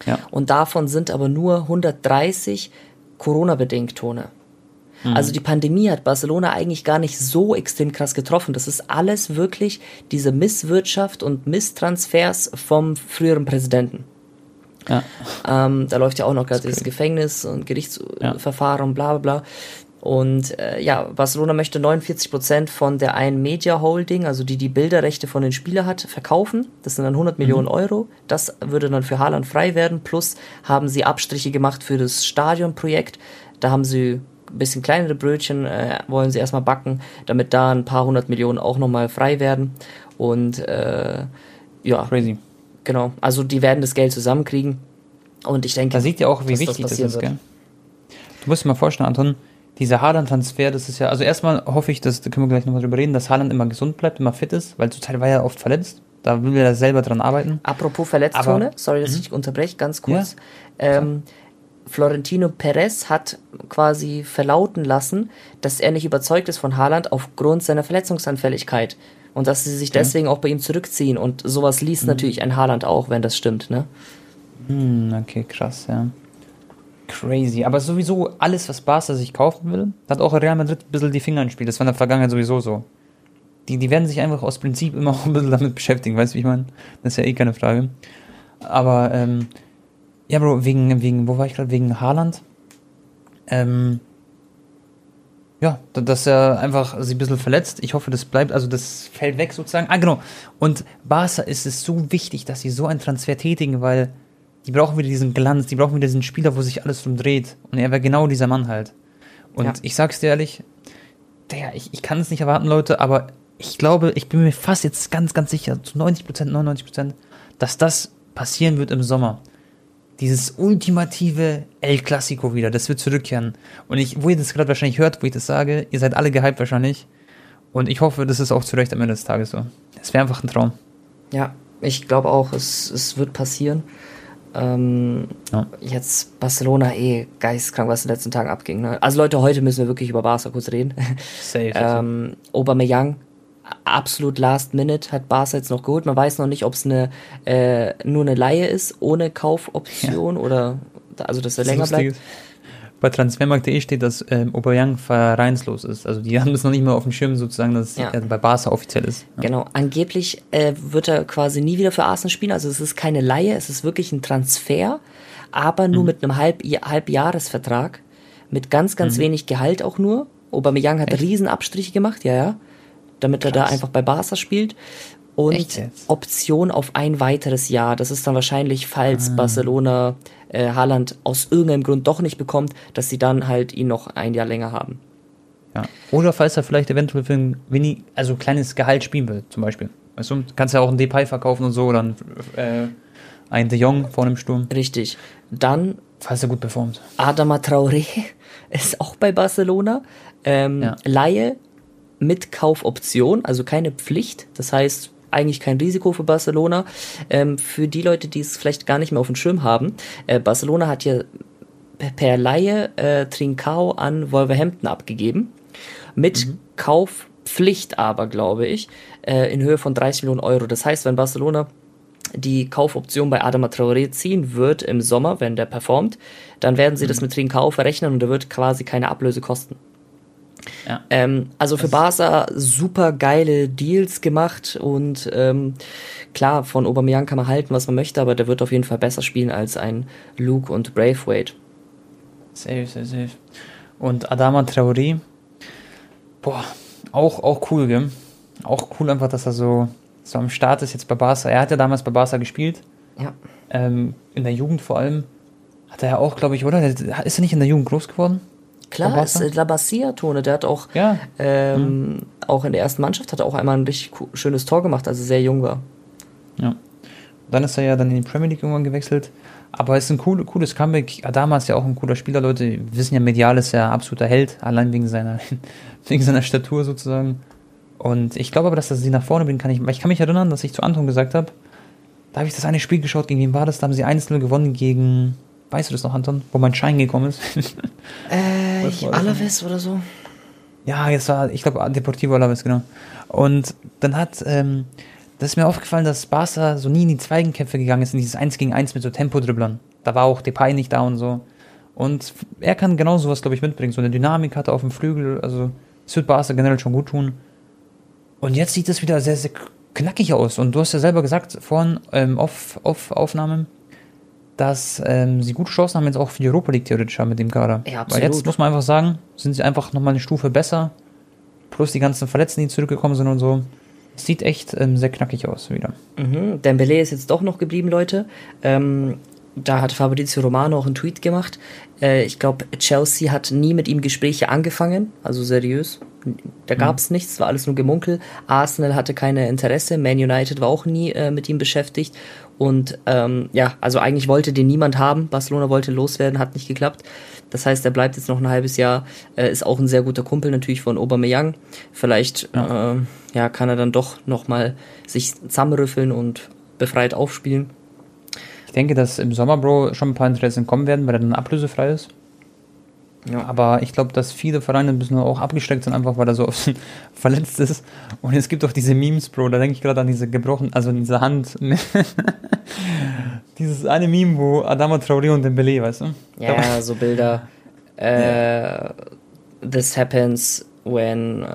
[SPEAKER 1] Ja. Und davon sind aber nur 130 Corona-bedingt Tone. Mhm. Also die Pandemie hat Barcelona eigentlich gar nicht so extrem krass getroffen. Das ist alles wirklich diese Misswirtschaft und Misstransfers vom früheren Präsidenten. Ja. Ähm, da läuft ja auch noch gerade das Gefängnis und Gerichtsverfahren ja. und bla bla bla. Und äh, ja, Barcelona möchte 49 Prozent von der einen Media Holding, also die die Bilderrechte von den Spielern hat, verkaufen. Das sind dann 100 mhm. Millionen Euro. Das würde dann für Haaland frei werden. Plus haben sie Abstriche gemacht für das Stadionprojekt. Da haben sie ein bisschen kleinere Brötchen, äh, wollen sie erstmal backen, damit da ein paar hundert Millionen auch nochmal frei werden. Und äh, ja. Crazy. Genau. Also die werden das Geld zusammenkriegen. Und ich denke,
[SPEAKER 2] da sieht ja auch, wie wichtig das, das ist, gell? Du musst dir mal vorstellen, Anton, dieser Haaland-Transfer, das ist ja, also erstmal hoffe ich, dass, da können wir gleich nochmal drüber reden, dass Haaland immer gesund bleibt, immer fit ist, weil zurzeit war er oft verletzt. Da will er selber dran arbeiten.
[SPEAKER 1] Apropos Verletztone, sorry, dass mhm. ich unterbreche, ganz kurz. Ja. Ähm, Florentino Perez hat quasi verlauten lassen, dass er nicht überzeugt ist von Haaland aufgrund seiner Verletzungsanfälligkeit. Und dass sie sich deswegen auch bei ihm zurückziehen. Und sowas liest mhm. natürlich ein Haaland auch, wenn das stimmt, ne?
[SPEAKER 2] Mhm, okay, krass, ja. Crazy. Aber sowieso alles, was Barca sich kaufen will, hat auch Real Madrid ein bisschen die Finger im Spiel. Das war in der Vergangenheit sowieso so. Die, die werden sich einfach aus Prinzip immer auch ein bisschen damit beschäftigen, weißt du, wie ich meine? Das ist ja eh keine Frage. Aber, ähm, ja, Bro, wegen, wegen, wo war ich gerade? Wegen Haaland. Ähm, ja, dass er einfach sich ein bisschen verletzt. Ich hoffe, das bleibt, also das fällt weg sozusagen. Ah, genau. Und Barca ist es so wichtig, dass sie so einen Transfer tätigen, weil die brauchen wieder diesen Glanz, die brauchen wieder diesen Spieler, wo sich alles drum dreht. Und er wäre genau dieser Mann halt. Und ja. ich sag's dir ehrlich, der, ich, ich kann es nicht erwarten, Leute, aber ich glaube, ich bin mir fast jetzt ganz, ganz sicher, zu 90 Prozent, 99 Prozent, dass das passieren wird im Sommer. Dieses ultimative El Clasico wieder, das wird zurückkehren. Und ich, wo ihr das gerade wahrscheinlich hört, wo ich das sage, ihr seid alle gehypt wahrscheinlich. Und ich hoffe, das ist auch zu Recht am Ende des Tages so. Es wäre einfach ein Traum.
[SPEAKER 1] Ja, ich glaube auch, es, es wird passieren. Ähm, ja. Jetzt Barcelona eh geistkrank, was in den letzten Tagen abging. Ne? Also Leute, heute müssen wir wirklich über Barca kurz reden. Safe. ähm, Aubameyang, absolut last minute, hat Barca jetzt noch geholt. Man weiß noch nicht, ob es eine, äh, nur eine Laie ist, ohne Kaufoption ja. oder also dass er länger bleibt
[SPEAKER 2] bei transfermarkt.de steht, dass ähm, Aubameyang vereinslos ist. Also die haben das noch nicht mal auf dem Schirm sozusagen, dass ja. er bei Barca offiziell ist.
[SPEAKER 1] Ja. Genau. Angeblich äh, wird er quasi nie wieder für Arsenal spielen. Also es ist keine Laie, es ist wirklich ein Transfer, aber nur mhm. mit einem Halb Halbjahresvertrag mit ganz, ganz mhm. wenig Gehalt auch nur. Aubameyang hat Echt? Riesenabstriche gemacht, ja, ja. Damit er da
[SPEAKER 2] Krass.
[SPEAKER 1] einfach bei Barca spielt. Und? Option auf ein weiteres Jahr. Das ist dann wahrscheinlich, falls
[SPEAKER 2] Ah.
[SPEAKER 1] Barcelona äh, Haaland aus irgendeinem Grund doch nicht bekommt, dass sie dann halt ihn noch ein Jahr länger haben.
[SPEAKER 2] Ja. Oder falls er vielleicht eventuell für ein wenig, also kleines Gehalt spielen will, zum Beispiel. Weißt du, du kannst ja auch einen Depay verkaufen und so, oder einen, äh, einen De Jong vor einem Sturm,
[SPEAKER 1] Richtig. Dann
[SPEAKER 2] falls er gut performt.
[SPEAKER 1] Adama Traoré ist auch bei Barcelona. Ähm,
[SPEAKER 2] Ja.
[SPEAKER 1] Laie mit Kaufoption, also keine Pflicht. Das heißt, eigentlich kein Risiko für Barcelona. Ähm, für die Leute, die es vielleicht gar nicht mehr auf dem Schirm haben, äh, Barcelona hat ja per- Laie äh, Trincao an Wolverhampton abgegeben. Mit Kaufpflicht aber, glaube ich, äh, in Höhe von 30 Millionen Euro. Das heißt, wenn Barcelona die Kaufoption bei Adama Traoré ziehen wird im Sommer, wenn der performt, dann werden sie das mit Trincao verrechnen und er wird quasi keine Ablöse kosten.
[SPEAKER 2] Ja.
[SPEAKER 1] Ähm, also für Barca super geile Deals gemacht und ähm, klar, von Aubameyang kann man halten, was man möchte, aber der wird auf jeden Fall besser spielen als ein Luke und Braithwaite.
[SPEAKER 2] Safe, safe, safe. Und Adama Traoré, boah, auch, auch cool, gell? Auch cool einfach, dass er so, so am Start ist jetzt bei Barca. Er hat ja damals bei Barca gespielt,
[SPEAKER 1] Ja.
[SPEAKER 2] ähm, in der Jugend vor allem. Hat er ja auch, glaube ich, oder? Der- Ist er nicht in der Jugend groß geworden?
[SPEAKER 1] Klar, ist äh, La Basia-Tone, der hat auch,
[SPEAKER 2] Ja.
[SPEAKER 1] ähm, auch in der ersten Mannschaft hat er auch einmal ein richtig schönes Tor gemacht, als er sehr jung war.
[SPEAKER 2] Ja. Dann ist er ja dann in die Premier League irgendwann gewechselt. Aber es ist ein cool, cooles Comeback. Adama ist ja auch ein cooler Spieler, Leute. Wir wissen ja, medial ist er absoluter Held, allein wegen seiner, wegen seiner Statur sozusagen. Und ich glaube aber, dass er sie nach vorne bringen kann. Ich, ich kann mich erinnern, dass ich zu Anton gesagt habe, da habe ich das eine Spiel geschaut, gegen wen war das? Da haben sie 1-0 gewonnen gegen, weißt du das noch, Anton? Wo mein Schein gekommen ist.
[SPEAKER 1] Äh,
[SPEAKER 2] Das?
[SPEAKER 1] Alaves oder so?
[SPEAKER 2] Ja, jetzt war, ich glaube, Deportivo Alaves, genau. Und dann hat, ähm, das ist mir aufgefallen, dass Barca so nie in die Zweigenkämpfe gegangen ist, in dieses 1 gegen 1 mit so Tempodribblern. Da war auch Depay nicht da und so. Und er kann genau sowas, glaube ich, mitbringen. So eine Dynamik hat er auf dem Flügel, also es wird Barca generell schon gut tun. Und jetzt sieht es wieder sehr, sehr knackig aus. Und du hast ja selber gesagt, vorhin ähm, auf, auf Aufnahmen, dass ähm, sie gute Chancen haben, jetzt auch für die Europa League theoretisch haben mit dem Kader.
[SPEAKER 1] Ja,
[SPEAKER 2] Weil
[SPEAKER 1] absolut.
[SPEAKER 2] jetzt muss man einfach sagen, sind sie einfach nochmal eine Stufe besser. Plus die ganzen Verletzten, die zurückgekommen sind und so. Es sieht echt ähm, sehr knackig aus wieder.
[SPEAKER 1] Mhm. Dembele ist jetzt doch noch geblieben, Leute. Ähm, da hat Fabrizio Romano auch einen Tweet gemacht. Äh, ich glaube, Chelsea hat nie mit ihm Gespräche angefangen, also seriös. Da gab es nichts, war alles nur Gemunkel. Arsenal hatte keine Interesse, Man United war auch nie äh, mit ihm beschäftigt. Und ähm, ja, also eigentlich wollte den niemand haben. Barcelona wollte loswerden, hat nicht geklappt. Das heißt, er bleibt jetzt noch ein halbes Jahr, äh, ist auch ein sehr guter Kumpel natürlich von Aubameyang. Vielleicht ja. Äh, ja, kann er dann doch nochmal sich zusammenrüffeln und befreit aufspielen.
[SPEAKER 2] Ich denke, dass im Sommer, Bro, schon ein paar Interessen kommen werden, weil er dann ablösefrei ist.
[SPEAKER 1] Ja.
[SPEAKER 2] Aber ich glaube, dass viele Vereine ein bisschen auch abgesteckt sind, einfach weil er so oft verletzt ist. Und es gibt auch diese Memes, Bro, da denke ich gerade an diese gebrochen, also an diese Hand. Dieses eine Meme, wo Adama Traoré und Dembele, weißt du?
[SPEAKER 1] Ja, ja so Bilder. Äh, this happens when, äh,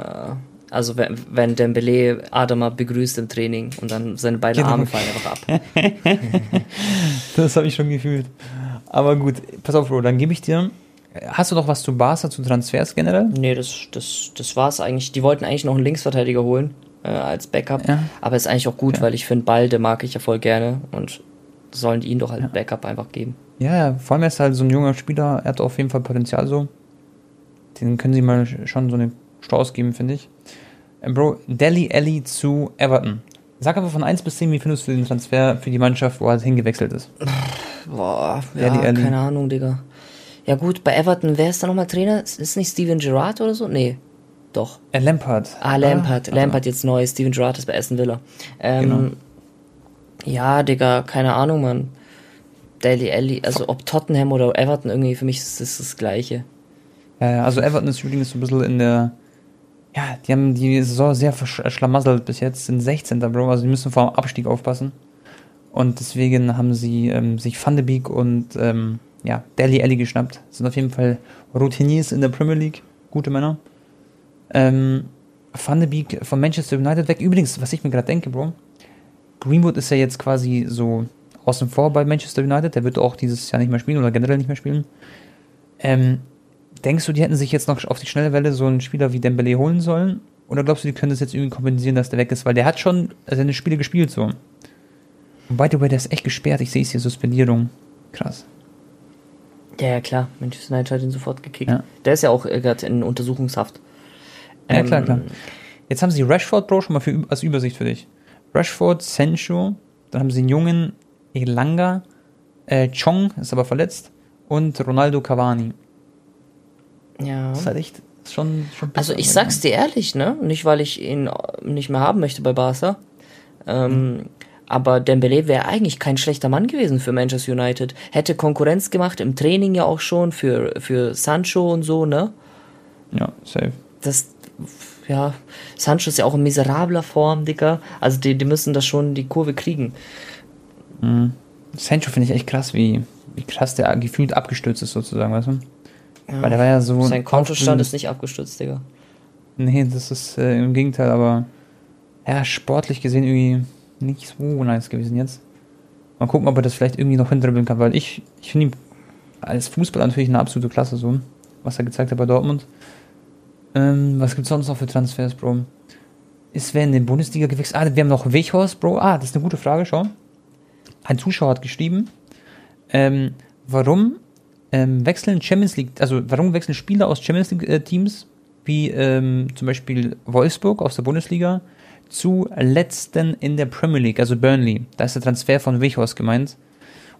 [SPEAKER 1] also wenn, wenn Dembele Adama begrüßt im Training und dann seine beiden
[SPEAKER 2] Genau.
[SPEAKER 1] Arme fallen einfach ab.
[SPEAKER 2] Das habe ich schon gefühlt. Aber gut, pass auf, Bro, dann gebe ich dir. Hast du noch was zu Barca, zu Transfers generell?
[SPEAKER 1] Nee, das, das, das war's eigentlich. Die wollten eigentlich noch einen Linksverteidiger holen äh, als Backup.
[SPEAKER 2] Ja.
[SPEAKER 1] Aber ist eigentlich auch gut,
[SPEAKER 2] Ja.
[SPEAKER 1] weil ich finde, Balde mag ich ja voll gerne und sollen die ihn doch als Backup einfach geben.
[SPEAKER 2] Ja, ja, vor allem er ist halt so ein junger Spieler, er hat auf jeden Fall Potenzial so. Den können sie mal schon so eine Chance geben, finde ich. Ähm, Bro, Delhi Alley zu Everton. Sag einfach von 1 bis 10, wie findest du den Transfer für die Mannschaft, wo er halt hingewechselt ist?
[SPEAKER 1] Boah,
[SPEAKER 2] Ja,
[SPEAKER 1] ja,
[SPEAKER 2] Ellie.
[SPEAKER 1] keine Ahnung, Digga. Ja gut, bei Everton, wer ist da nochmal Trainer? Ist nicht Steven Gerrard oder so? Nee, doch.
[SPEAKER 2] Äh, Lampard.
[SPEAKER 1] Ah, Lampard.
[SPEAKER 2] Ah,
[SPEAKER 1] Lampard jetzt neu. Steven Gerrard ist bei Aston Villa. Ähm,
[SPEAKER 2] Genau.
[SPEAKER 1] Ja, Digga, keine Ahnung, Mann. Daily Alley, also ob Tottenham oder Everton, irgendwie für mich ist das das Gleiche.
[SPEAKER 2] Ja, also Everton ist übrigens so ein bisschen in der. Ja, die haben die Saison sehr verschlamasselt bis jetzt, sind 16. Bro, also die müssen vor dem Abstieg aufpassen. Und deswegen haben sie ähm, sich Van de Beek und ähm, ja, Deli Alli geschnappt. Sind auf jeden Fall Routiniers in der Premier League, gute Männer. Ähm, Van de Beek von Manchester United weg. Übrigens, was ich mir gerade denke, Bro, Greenwood ist ja jetzt quasi so außen vor bei Manchester United. Der wird auch dieses Jahr nicht mehr spielen oder generell nicht mehr spielen. Ähm, denkst du, die hätten sich jetzt noch auf die schnelle Welle so einen Spieler wie Dembele holen sollen? Oder glaubst du, die können das jetzt irgendwie kompensieren, dass der weg ist? Weil der hat schon seine Spiele gespielt so. Und by the way, der ist echt gesperrt. Ich sehe es hier, Suspendierung. Krass.
[SPEAKER 1] Ja, ja, klar. Manchester United hat ihn sofort gekickt.
[SPEAKER 2] Ja.
[SPEAKER 1] Der ist ja auch äh, gerade in Untersuchungshaft.
[SPEAKER 2] Ja, klar,
[SPEAKER 1] Ähm,
[SPEAKER 2] klar. Jetzt haben sie Rashford, Bro, schon mal für, als Übersicht für dich. Rashford, Sancho, dann haben sie einen jungen Elanga, äh, Chong ist aber verletzt und Ronaldo Cavani.
[SPEAKER 1] Ja.
[SPEAKER 2] Das ist halt echt schon, schon
[SPEAKER 1] Also ich sag's dir ehrlich, ne? Nicht, weil ich ihn äh, nicht mehr haben möchte bei Barca. Ähm, aber Dembele wäre eigentlich kein schlechter Mann gewesen für Manchester United. Hätte Konkurrenz gemacht, im Training ja auch schon, für, für Sancho und so, ne?
[SPEAKER 2] Ja, safe.
[SPEAKER 1] Das, ja, Sancho ist ja auch in miserabler Form, Dicker. Also die, die müssen da schon die Kurve kriegen.
[SPEAKER 2] Sancho finde ich echt krass, wie, wie krass der gefühlt abgestürzt ist, sozusagen, weißt du? Weil der war ja so.
[SPEAKER 1] Sein Kontostand ist nicht abgestürzt, Digga.
[SPEAKER 2] Nee, das ist äh, im Gegenteil, aber ja, sportlich gesehen irgendwie nicht so nice gewesen jetzt. Mal gucken, ob er das vielleicht irgendwie noch hindribbeln kann, weil ich, ich finde ihn als Fußballer natürlich eine absolute Klasse, so, was er gezeigt hat bei Dortmund. Ähm, was gibt's sonst noch für Transfers, Bro? Ist wer in die Bundesliga gewechselt? Ah, wir haben noch Weghorst, Bro. Ah, das ist eine gute Frage, schau. Ein Zuschauer hat geschrieben, ähm, warum ähm, wechseln Champions League, also warum wechseln Spieler aus Champions League äh, Teams, wie ähm, zum Beispiel Wolfsburg aus der Bundesliga, zu letzten in der Premier League, also Burnley. Da ist der Transfer von Weghorst gemeint.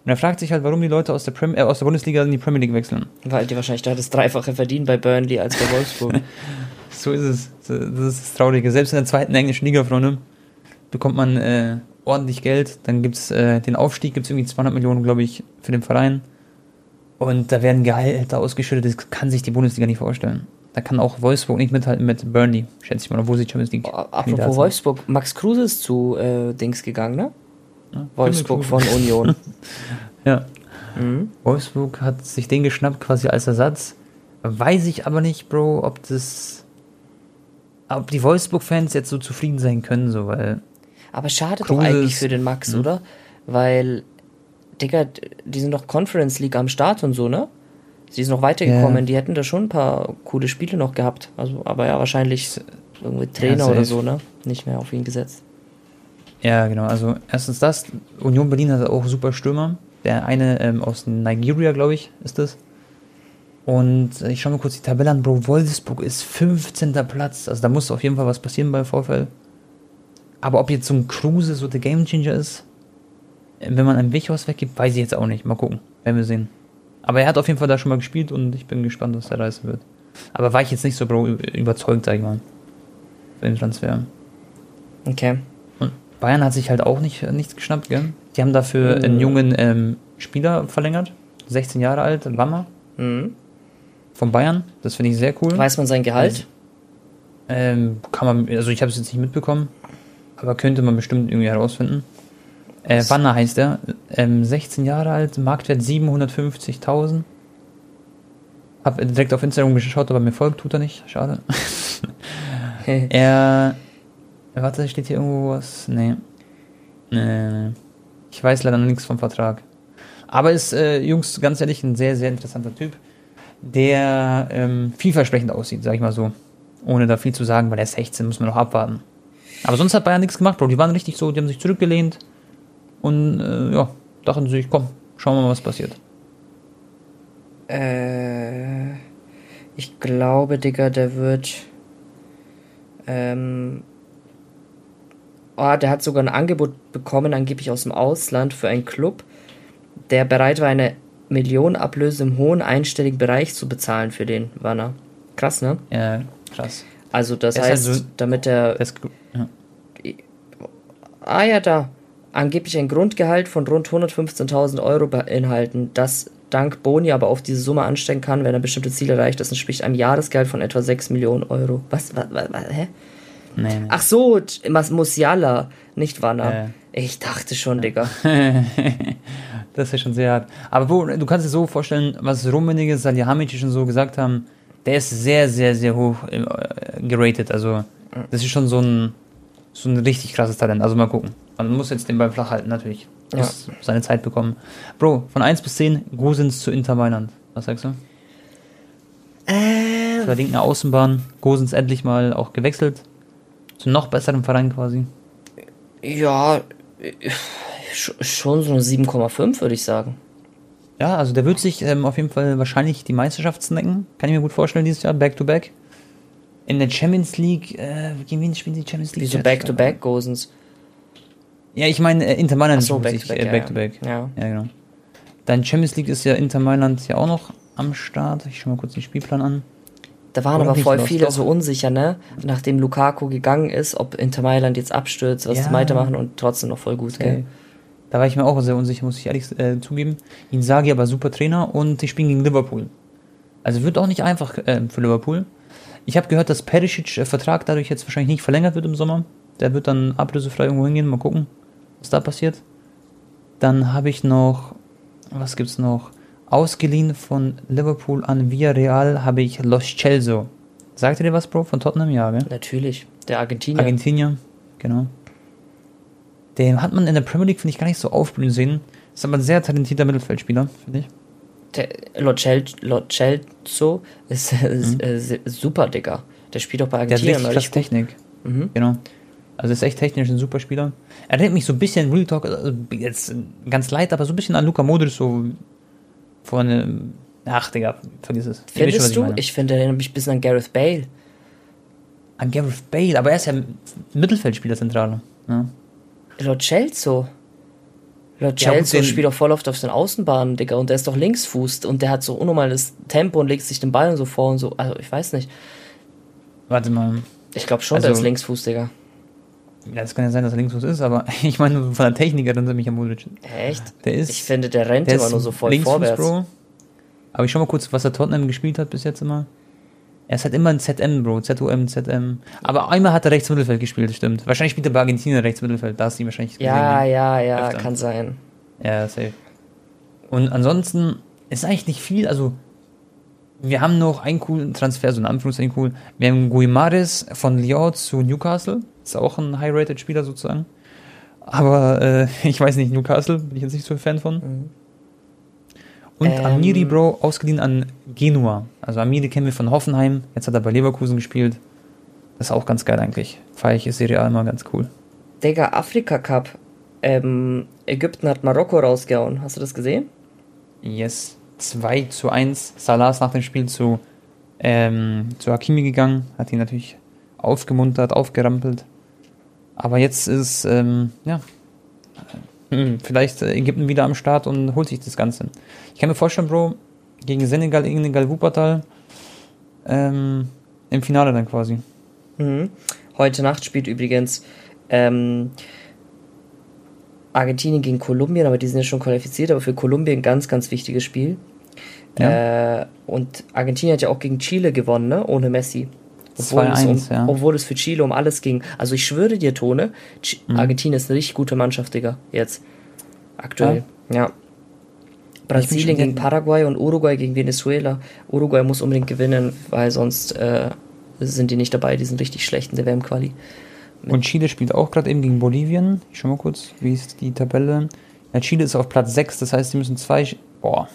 [SPEAKER 2] Und er fragt sich halt, warum die Leute aus der, Prem äh, aus der Bundesliga in die Premier League wechseln.
[SPEAKER 1] Weil die wahrscheinlich da das Dreifache verdienen bei Burnley als bei Wolfsburg.
[SPEAKER 2] So ist es. Das ist das Traurige. Selbst in der zweiten englischen Liga, Freunde, bekommt man äh, ordentlich Geld. Dann gibt es äh, den Aufstieg, gibt es irgendwie 200 Millionen, glaube ich, für den Verein. Und da werden Gehälter ausgeschüttet, das kann sich die Bundesliga nicht vorstellen. Da kann auch Wolfsburg nicht mithalten mit Burnley, schätze ich mal, obwohl sie Champions League.
[SPEAKER 1] Apropos. Wolfsburg, Max Kruse ist zu äh, Dings gegangen, ne?
[SPEAKER 2] Ja,
[SPEAKER 1] Wolfsburg von Union.
[SPEAKER 2] Ja.
[SPEAKER 1] mhm.
[SPEAKER 2] Wolfsburg hat sich den geschnappt quasi als Ersatz. Weiß ich aber nicht, Bro, ob das. Ob die Wolfsburg-Fans jetzt so zufrieden sein können, so, weil.
[SPEAKER 1] Aber schade doch
[SPEAKER 2] Kruse
[SPEAKER 1] eigentlich
[SPEAKER 2] ist-
[SPEAKER 1] für den Max,
[SPEAKER 2] Mhm.
[SPEAKER 1] oder? Weil, Digga, die sind doch Conference League am Start und so, ne? Sie sind noch weitergekommen,
[SPEAKER 2] Ja.
[SPEAKER 1] die hätten da schon ein paar coole Spiele noch gehabt. Also, aber ja, wahrscheinlich irgendwie Trainer
[SPEAKER 2] safe.
[SPEAKER 1] oder so, ne? Nicht mehr auf ihn gesetzt.
[SPEAKER 2] Ja, genau. Also, erstens das. Union Berlin hat auch super Stürmer. Der eine ähm, aus Nigeria, glaube ich, ist das. Und ich schaue mir kurz die Tabelle an, Bro. Wolfsburg ist 15. Platz. Also, da muss auf jeden Fall was passieren bei VfL. Aber ob jetzt so ein Kruse so der Gamechanger ist, wenn man einen Weghaus weggibt, weiß ich jetzt auch nicht. Mal gucken. Werden wir sehen. Aber er hat auf jeden Fall da schon mal gespielt und ich bin gespannt, was der reißen wird. Aber war ich jetzt nicht so, überzeugt, sag ich mal. Für den Transfer.
[SPEAKER 1] Okay.
[SPEAKER 2] Und Bayern hat sich halt auch nicht, nichts geschnappt, gell? Die haben dafür einen jungen ähm, Spieler verlängert, 16 Jahre alt, Wammer,
[SPEAKER 1] Mhm.
[SPEAKER 2] von Bayern. Das finde ich sehr cool.
[SPEAKER 1] Weiß man sein Gehalt?
[SPEAKER 2] Ähm, kann man, also ich habe es jetzt nicht mitbekommen, aber könnte man bestimmt irgendwie herausfinden. Äh, Wanner heißt er, ähm, 16 Jahre alt, Marktwert 750.000. Hab direkt auf Instagram geschaut, aber mir folgt tut er nicht, schade. Er. Warte, steht hier irgendwo was? Nee. Nee. Ich weiß leider noch nichts vom Vertrag. Aber ist, äh, Jungs, ganz ehrlich, ein sehr, sehr interessanter Typ, der ähm, vielversprechend aussieht, sag ich mal so. Ohne da viel zu sagen, weil er ist 16, muss man noch abwarten. Aber sonst hat Bayern nichts gemacht, Bro. Die waren richtig so, die haben sich zurückgelehnt und äh, ja, dachten sich, komm, schauen wir mal, was passiert.
[SPEAKER 1] Äh, ich glaube, Digga, der wird. Ähm. Oh, der hat sogar ein Angebot bekommen, angeblich aus dem Ausland, für einen Club, der bereit war, eine Millionenablöse im hohen einstelligen Bereich zu bezahlen für den Wanner. Krass, ne?
[SPEAKER 2] Ja, krass.
[SPEAKER 1] Also, das
[SPEAKER 2] halt
[SPEAKER 1] heißt,
[SPEAKER 2] so-
[SPEAKER 1] damit er.
[SPEAKER 2] Das, ja.
[SPEAKER 1] Ah ja, da. Angeblich ein Grundgehalt von rund 115.000 Euro beinhalten, das dank Boni aber auf diese Summe ansteigen kann, wenn er bestimmte Ziele erreicht. Das entspricht einem Jahresgehalt von etwa 6 Millionen Euro. Was, was, was, was hä?
[SPEAKER 2] Nee.
[SPEAKER 1] Ach so, Musiala, nicht Wanner.
[SPEAKER 2] Ja.
[SPEAKER 1] Ich dachte schon, Digga.
[SPEAKER 2] das ist ja schon sehr hart. Aber Bro, du kannst dir so vorstellen, was Rummenigge, Salihamidzic schon so gesagt haben, der ist sehr, sehr, sehr hoch äh, geratet. Also, das ist schon so ein, so ein richtig krasses Talent. Also mal gucken. Man muss jetzt den Ball flach halten, natürlich. Muss seine Zeit bekommen. Bro, von 1 bis 10, Gosens zu Inter Mailand. Was sagst du?
[SPEAKER 1] Äh,
[SPEAKER 2] der linken Außenbahn, Gosens endlich mal auch gewechselt. Zu einem noch besseren Verein quasi.
[SPEAKER 1] Ja, sch- schon so eine 7,5 würde ich sagen.
[SPEAKER 2] Ja, also der wird sich ähm, auf jeden Fall wahrscheinlich die Meisterschaft snacken. Kann ich mir gut vorstellen dieses Jahr, back to back. In der Champions League, äh, gegen wen spielen die Champions League?
[SPEAKER 1] Wieso Back-to-Back Gosens?
[SPEAKER 2] Ja, ich meine, äh, Inter Mailand
[SPEAKER 1] so,
[SPEAKER 2] äh,
[SPEAKER 1] ja,
[SPEAKER 2] back to back.
[SPEAKER 1] ja.
[SPEAKER 2] Ja, genau. Dann Champions League ist ja Inter Mailand ja auch noch am Start. Ich schau mal kurz den Spielplan an.
[SPEAKER 1] Da waren
[SPEAKER 2] Oder
[SPEAKER 1] aber voll viele
[SPEAKER 2] doch.
[SPEAKER 1] so unsicher, ne? Nachdem Lukaku gegangen ist, ob Inter Mailand jetzt abstürzt, was
[SPEAKER 2] Ja.
[SPEAKER 1] die weitermachen und trotzdem noch voll gut, gell?
[SPEAKER 2] Okay. Da war ich mir auch sehr unsicher, muss ich ehrlich äh, zugeben. Inzaghi aber super Trainer und die spielen gegen Liverpool. Also wird auch nicht einfach äh, für Liverpool. Ich habe gehört, dass Perisic äh, Vertrag dadurch jetzt wahrscheinlich nicht verlängert wird im Sommer. Der wird dann ablösefrei irgendwo hingehen. Mal gucken, was da passiert. Dann habe ich noch, was gibt's noch? Ausgeliehen von Liverpool an Villarreal habe ich Los Celso. Sagt ihr dir was, Bro, von Tottenham? Ja, gell?
[SPEAKER 1] Natürlich. Der Argentinier.
[SPEAKER 2] Argentinier, genau. Den hat man in der Premier League, finde ich, gar nicht so aufblühen sehen. Ist aber ein sehr talentierter Mittelfeldspieler, finde ich.
[SPEAKER 1] Der Lo Cel- Lo Celso ist, ist äh, super, Digger. Der spielt doch bei
[SPEAKER 2] Der hat
[SPEAKER 1] Argentinien.
[SPEAKER 2] richtig Technik.
[SPEAKER 1] Mhm.
[SPEAKER 2] Genau. Also ist echt technisch ein super Spieler. Er erinnert mich so ein bisschen, Real Talk, also jetzt ganz leid, aber so ein bisschen an Luca Modric, so von, ähm, ach Digga, vergiss es. Wisst schon,
[SPEAKER 1] Findest du?
[SPEAKER 2] meine.
[SPEAKER 1] Ich finde, der erinnert mich ein bisschen an Gareth Bale.
[SPEAKER 2] An Gareth Bale, aber er ist ja Mittelfeldspieler zentraler. Ja.
[SPEAKER 1] Lo Celso. Lo
[SPEAKER 2] Ja, gut,
[SPEAKER 1] Celso
[SPEAKER 2] den-
[SPEAKER 1] spielt doch voll oft auf den Außenbahnen, Digga. Und der ist doch Linksfuß. Und der hat so unnormales Tempo und legt sich den Ball und so vor und so. Also, ich weiß nicht.
[SPEAKER 2] Warte mal.
[SPEAKER 1] Ich glaube schon, der
[SPEAKER 2] Also-
[SPEAKER 1] ist Linksfuß, Digga.
[SPEAKER 2] Ja, das kann ja sein, dass er linksfuß ist, aber ich meine, von der Technik erinnert er mich an Modric.
[SPEAKER 1] Echt?
[SPEAKER 2] Der ist,
[SPEAKER 1] Ich finde, der rennt
[SPEAKER 2] der
[SPEAKER 1] immer
[SPEAKER 2] ist
[SPEAKER 1] nur so voll
[SPEAKER 2] Linksfuß,
[SPEAKER 1] vorwärts.
[SPEAKER 2] Bro. Aber ich schau mal kurz, was er Tottenham gespielt hat bis jetzt immer. Er ist halt immer ein ZM, Bro. ZOM, ZM. Aber einmal hat er rechts Mittelfeld gespielt, stimmt. Wahrscheinlich spielt er bei Argentinien rechts Mittelfeld. Da du ihn wahrscheinlich
[SPEAKER 1] Ja,
[SPEAKER 2] gesehen.
[SPEAKER 1] ja, ja,
[SPEAKER 2] Öfter.
[SPEAKER 1] kann sein.
[SPEAKER 2] Ja, safe. Und ansonsten ist eigentlich nicht viel. Also, wir haben noch einen coolen Transfer, so in Anführungszeichen cool. Wir haben Guimares von Lyon zu Newcastle. Ist auch ein High-Rated-Spieler sozusagen. Aber äh, ich weiß nicht, Newcastle bin ich jetzt nicht so ein Fan von.
[SPEAKER 1] Mhm.
[SPEAKER 2] Und
[SPEAKER 1] Ähm.
[SPEAKER 2] Amiri, Bro, ausgeliehen an Genua. Also Amiri kennen wir von Hoffenheim. Jetzt hat er bei Leverkusen gespielt. Das ist auch ganz geil eigentlich. Feier ich Serie A immer ganz cool.
[SPEAKER 1] Digga, Afrika Cup. Ähm, Ägypten hat Marokko rausgehauen. Hast du das gesehen?
[SPEAKER 2] Yes. 2 zu 1. Salah ist nach dem Spiel zu, ähm, zu Hakimi gegangen. Hat ihn natürlich aufgemuntert, aufgerampelt. Aber jetzt ist, ähm, ja, hm, vielleicht äh, Ägypten wieder am Start und holt sich das Ganze. Ich kann mir vorstellen, Bro, gegen Senegal, Senegal Wuppertal, ähm, im Finale dann quasi.
[SPEAKER 1] Mhm. Heute Nacht spielt übrigens ähm, Argentinien gegen Kolumbien, aber die sind ja schon qualifiziert, aber für Kolumbien ein ganz, ganz wichtiges Spiel. Äh, und Argentinien hat ja auch gegen Chile gewonnen, ne? ohne Messi. Obwohl, es
[SPEAKER 2] 2-1,
[SPEAKER 1] um,
[SPEAKER 2] ja.
[SPEAKER 1] obwohl es für Chile um alles ging. Also ich schwöre dir, Tone, Ch
[SPEAKER 2] Mhm.
[SPEAKER 1] Argentinien ist eine richtig gute Mannschaft, Digga, jetzt. Aktuell, ja. Brasilien
[SPEAKER 2] schon
[SPEAKER 1] gegen Paraguay und Uruguay gegen Venezuela. Uruguay muss unbedingt gewinnen, weil sonst äh, sind die nicht dabei, die sind richtig schlecht in der WM-Quali.
[SPEAKER 2] Und Chile spielt auch gerade eben gegen Bolivien. Ich schau mal kurz, wie ist die Tabelle. Ja, Chile ist auf Platz 6, das heißt, sie müssen zwei. Boah.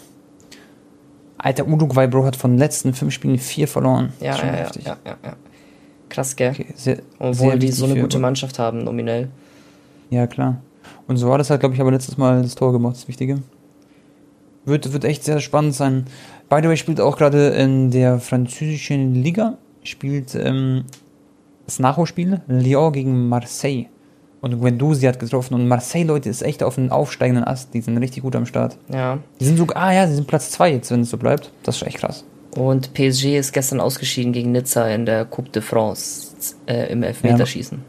[SPEAKER 2] Alter, Uruguay, Bro, hat von den letzten fünf Spielen vier verloren.
[SPEAKER 1] Ja, ja, ja,
[SPEAKER 2] heftig.
[SPEAKER 1] ja, ja. Krass, gell?
[SPEAKER 2] Okay, sehr,
[SPEAKER 1] Obwohl
[SPEAKER 2] sehr
[SPEAKER 1] die so eine gute Mannschaft haben, nominell.
[SPEAKER 2] Ja, klar. Und so war das halt, glaube ich, aber letztes Mal das Tor gemacht, das Wichtige. Wird, wird echt sehr spannend sein. By the way, spielt auch gerade in der französischen Liga, spielt ähm, das Nachholspiel Lyon gegen Marseille. Und Guendouzi hat getroffen. Und Marseille, Leute, ist echt auf einem aufsteigenden Ast. Die sind richtig gut am Start.
[SPEAKER 1] Ja.
[SPEAKER 2] Die sind sogar, ah ja, sie sind Platz 2 jetzt, wenn es so bleibt. Das ist echt krass.
[SPEAKER 1] Und PSG ist gestern ausgeschieden gegen Nizza in der Coupe de France äh, im Elfmeterschießen.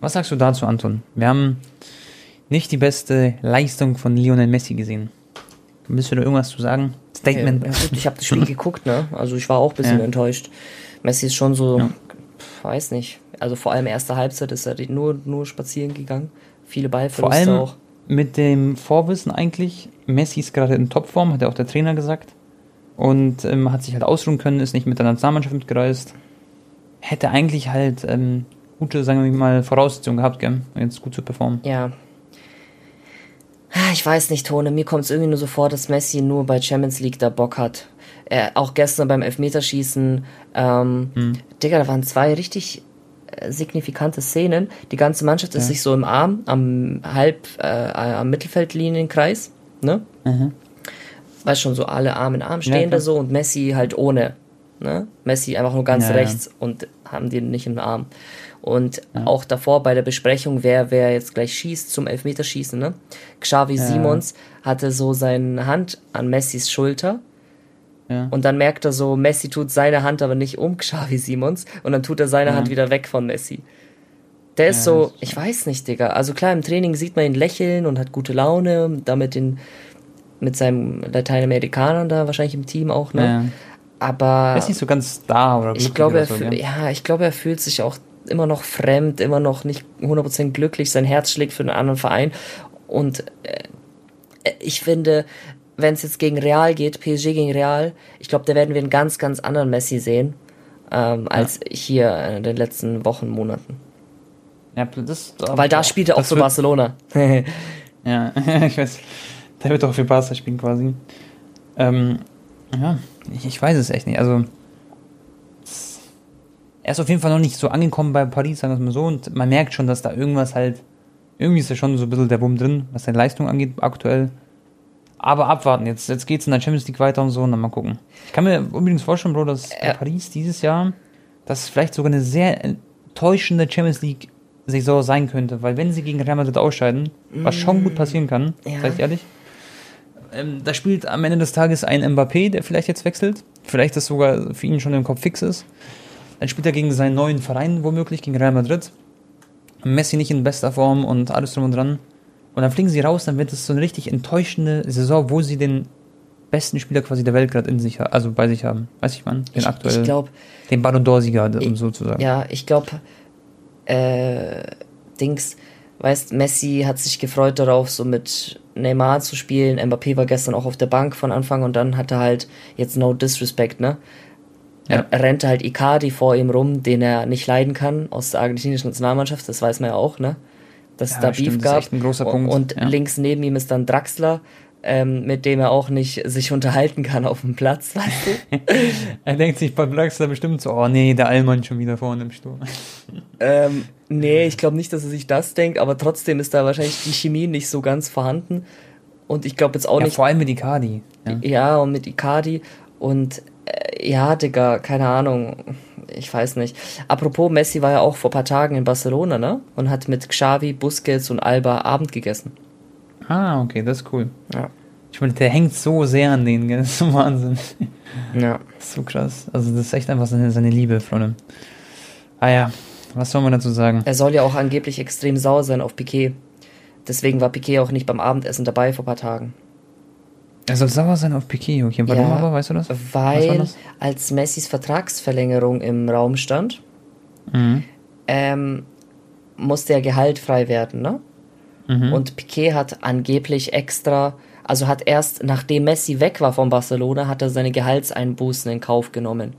[SPEAKER 2] Was sagst du dazu, Anton? Wir haben nicht die beste Leistung von Lionel Messi gesehen. Willst du da irgendwas zu sagen? Statement.
[SPEAKER 1] Ja, gut, ich habe das Spiel geguckt, ne? Also ich war auch ein bisschen
[SPEAKER 2] Ja.
[SPEAKER 1] enttäuscht. Messi ist schon so,
[SPEAKER 2] Ja.
[SPEAKER 1] weiß nicht. Also vor allem erste Halbzeit ist er nur, nur spazieren gegangen. Viele
[SPEAKER 2] Vor
[SPEAKER 1] Ballverluste
[SPEAKER 2] allem
[SPEAKER 1] auch.
[SPEAKER 2] mit dem Vorwissen eigentlich, Messi ist gerade in Topform, hat ja auch der Trainer gesagt. Und ähm, hat sich halt ausruhen können, ist nicht mit der Nationalmannschaft mitgereist. Hätte eigentlich halt ähm, gute, sagen wir mal, Voraussetzungen gehabt, gell? um Jetzt gut zu performen.
[SPEAKER 1] Ja. Ah, Ich weiß nicht, Tone. Mir kommt es irgendwie nur so vor, dass Messi nur bei Champions League da Bock hat. Er, auch gestern beim Elfmeterschießen. Ähm,
[SPEAKER 2] Hm.
[SPEAKER 1] Digga, da waren zwei richtig äh, signifikante Szenen. Die ganze Mannschaft ist sich so im Arm, am halb, äh, am Mittelfeldlinienkreis, ne?
[SPEAKER 2] Mhm.
[SPEAKER 1] Weißt schon, so alle Arm in Arm
[SPEAKER 2] Ja,
[SPEAKER 1] stehen da
[SPEAKER 2] klar.
[SPEAKER 1] so und Messi halt ohne. Ne? Messi einfach nur ganz
[SPEAKER 2] Ja, ja.
[SPEAKER 1] rechts und haben den nicht im Arm. Und auch davor bei der Besprechung, wer, wer jetzt gleich schießt zum Elfmeterschießen, ne? Xavi Simons hatte so seine Hand an Messis Schulter
[SPEAKER 2] Ja.
[SPEAKER 1] und dann merkt er so, Messi tut seine Hand aber nicht um Xavi Simons und dann tut er seine Hand wieder weg von Messi. Der ist
[SPEAKER 2] Ja,
[SPEAKER 1] so, ich weiß nicht, Digga. Also klar, im Training sieht man ihn lächeln und hat gute Laune, damit den, mit seinem Lateinamerikanern da wahrscheinlich im Team auch, ne?
[SPEAKER 2] Ja.
[SPEAKER 1] Aber
[SPEAKER 2] Er ist nicht so ganz da oder
[SPEAKER 1] ich glaube, er
[SPEAKER 2] so,
[SPEAKER 1] ja, ich glaube, er fühlt sich auch immer noch fremd, immer noch nicht 100% glücklich. Sein Herz schlägt für einen anderen Verein. Und äh, ich finde, wenn es jetzt gegen Real geht, PSG gegen Real, ich glaube, da werden wir einen ganz, ganz anderen Messi sehen, ähm, als hier in den letzten Wochen, Monaten.
[SPEAKER 2] Ja, das,
[SPEAKER 1] Weil da spielt er auch für Barcelona.
[SPEAKER 2] Ja, ich weiß. Der wird auch für Barca spielen quasi. Ähm, ja, ich, ich weiß es echt nicht. Also, er ist auf jeden Fall noch nicht so angekommen bei Paris, sagen wir es mal so. Und man merkt schon, dass da irgendwas halt, irgendwie ist da schon so ein bisschen der Bumm drin, was seine Leistung angeht aktuell. Aber abwarten, jetzt, jetzt geht es in der Champions League weiter und so, und dann mal gucken. Ich kann mir übrigens vorstellen, Bro, dass
[SPEAKER 1] Ja.
[SPEAKER 2] Paris dieses Jahr, dass es vielleicht sogar eine sehr enttäuschende Champions League Saison sein könnte, weil wenn sie gegen Real Madrid ausscheiden, was schon gut passieren kann,
[SPEAKER 1] Ja.
[SPEAKER 2] sag ich ehrlich, ähm, da spielt am Ende des Tages ein Mbappé, der vielleicht jetzt wechselt, vielleicht das sogar für ihn schon im Kopf fix ist. Dann spielt er gegen seinen neuen Verein womöglich, gegen Real Madrid. Messi nicht in bester Form und alles drum und dran. Und dann fliegen sie raus, dann wird es so eine richtig enttäuschende Saison, wo sie den besten Spieler quasi der Welt gerade in sich, also bei sich haben. Weiß ich man, den
[SPEAKER 1] Ich,
[SPEAKER 2] aktuell,
[SPEAKER 1] ich glaube,
[SPEAKER 2] den Ballon d'Or-Sieger, um so zu sagen.
[SPEAKER 1] Ja, ich glaube, äh, Dings, weißt, Messi hat sich gefreut darauf, so mit Neymar zu spielen. Mbappé war gestern auch auf der Bank von Anfang und dann hat er halt jetzt no disrespect, ne?
[SPEAKER 2] Ja.
[SPEAKER 1] Er rennte halt Icardi vor ihm rum, den er nicht leiden kann, aus der argentinischen Nationalmannschaft, das weiß man ja auch, ne? Dass es
[SPEAKER 2] Ja,
[SPEAKER 1] da
[SPEAKER 2] stimmt,
[SPEAKER 1] Beef
[SPEAKER 2] das ist
[SPEAKER 1] gab.
[SPEAKER 2] ein großer
[SPEAKER 1] Und-
[SPEAKER 2] Punkt,
[SPEAKER 1] Und
[SPEAKER 2] ja.
[SPEAKER 1] links neben ihm ist dann Draxler, ähm, mit dem er auch nicht sich unterhalten kann auf dem Platz, weißt du?
[SPEAKER 2] Er denkt sich bei Draxler bestimmt so, oh nee, der Allmann schon wieder vorne im Sturm.
[SPEAKER 1] Ähm, nee, ich glaube nicht, dass er sich das denkt, aber trotzdem ist da wahrscheinlich die Chemie nicht so ganz vorhanden. Und ich glaube jetzt auch
[SPEAKER 2] Ja,
[SPEAKER 1] nicht.
[SPEAKER 2] vor allem mit Icardi. Ja.
[SPEAKER 1] Ja, und mit Icardi. Und äh, ja, Digga, keine Ahnung. Ich weiß nicht. Apropos, Messi war ja auch vor paar Tagen in Barcelona, ne? Und hat mit Xavi, Busquets und Alba Abend gegessen.
[SPEAKER 2] Ah, okay, das ist cool.
[SPEAKER 1] Ja.
[SPEAKER 2] Ich meine, der hängt so sehr an denen, gell? Das ist so Wahnsinn.
[SPEAKER 1] Ja.
[SPEAKER 2] Das ist so krass. Also, das ist echt einfach seine, seine Liebe, Freunde. Ah ja, was soll man dazu sagen?
[SPEAKER 1] Er soll ja auch angeblich extrem sauer sein auf Piquet. Deswegen war Piquet auch nicht beim Abendessen dabei vor paar Tagen.
[SPEAKER 2] Er soll sauer sein auf Piquet, okay. Warum
[SPEAKER 1] Ja,
[SPEAKER 2] aber, weißt du das?
[SPEAKER 1] Weil
[SPEAKER 2] das?
[SPEAKER 1] als Messis Vertragsverlängerung im Raum stand,
[SPEAKER 2] Mhm.
[SPEAKER 1] ähm, musste er Gehalt frei werden, ne?
[SPEAKER 2] Mhm.
[SPEAKER 1] Und Piquet hat angeblich extra, also hat erst nachdem Messi weg war von Barcelona, hat er seine Gehaltseinbußen in Kauf genommen.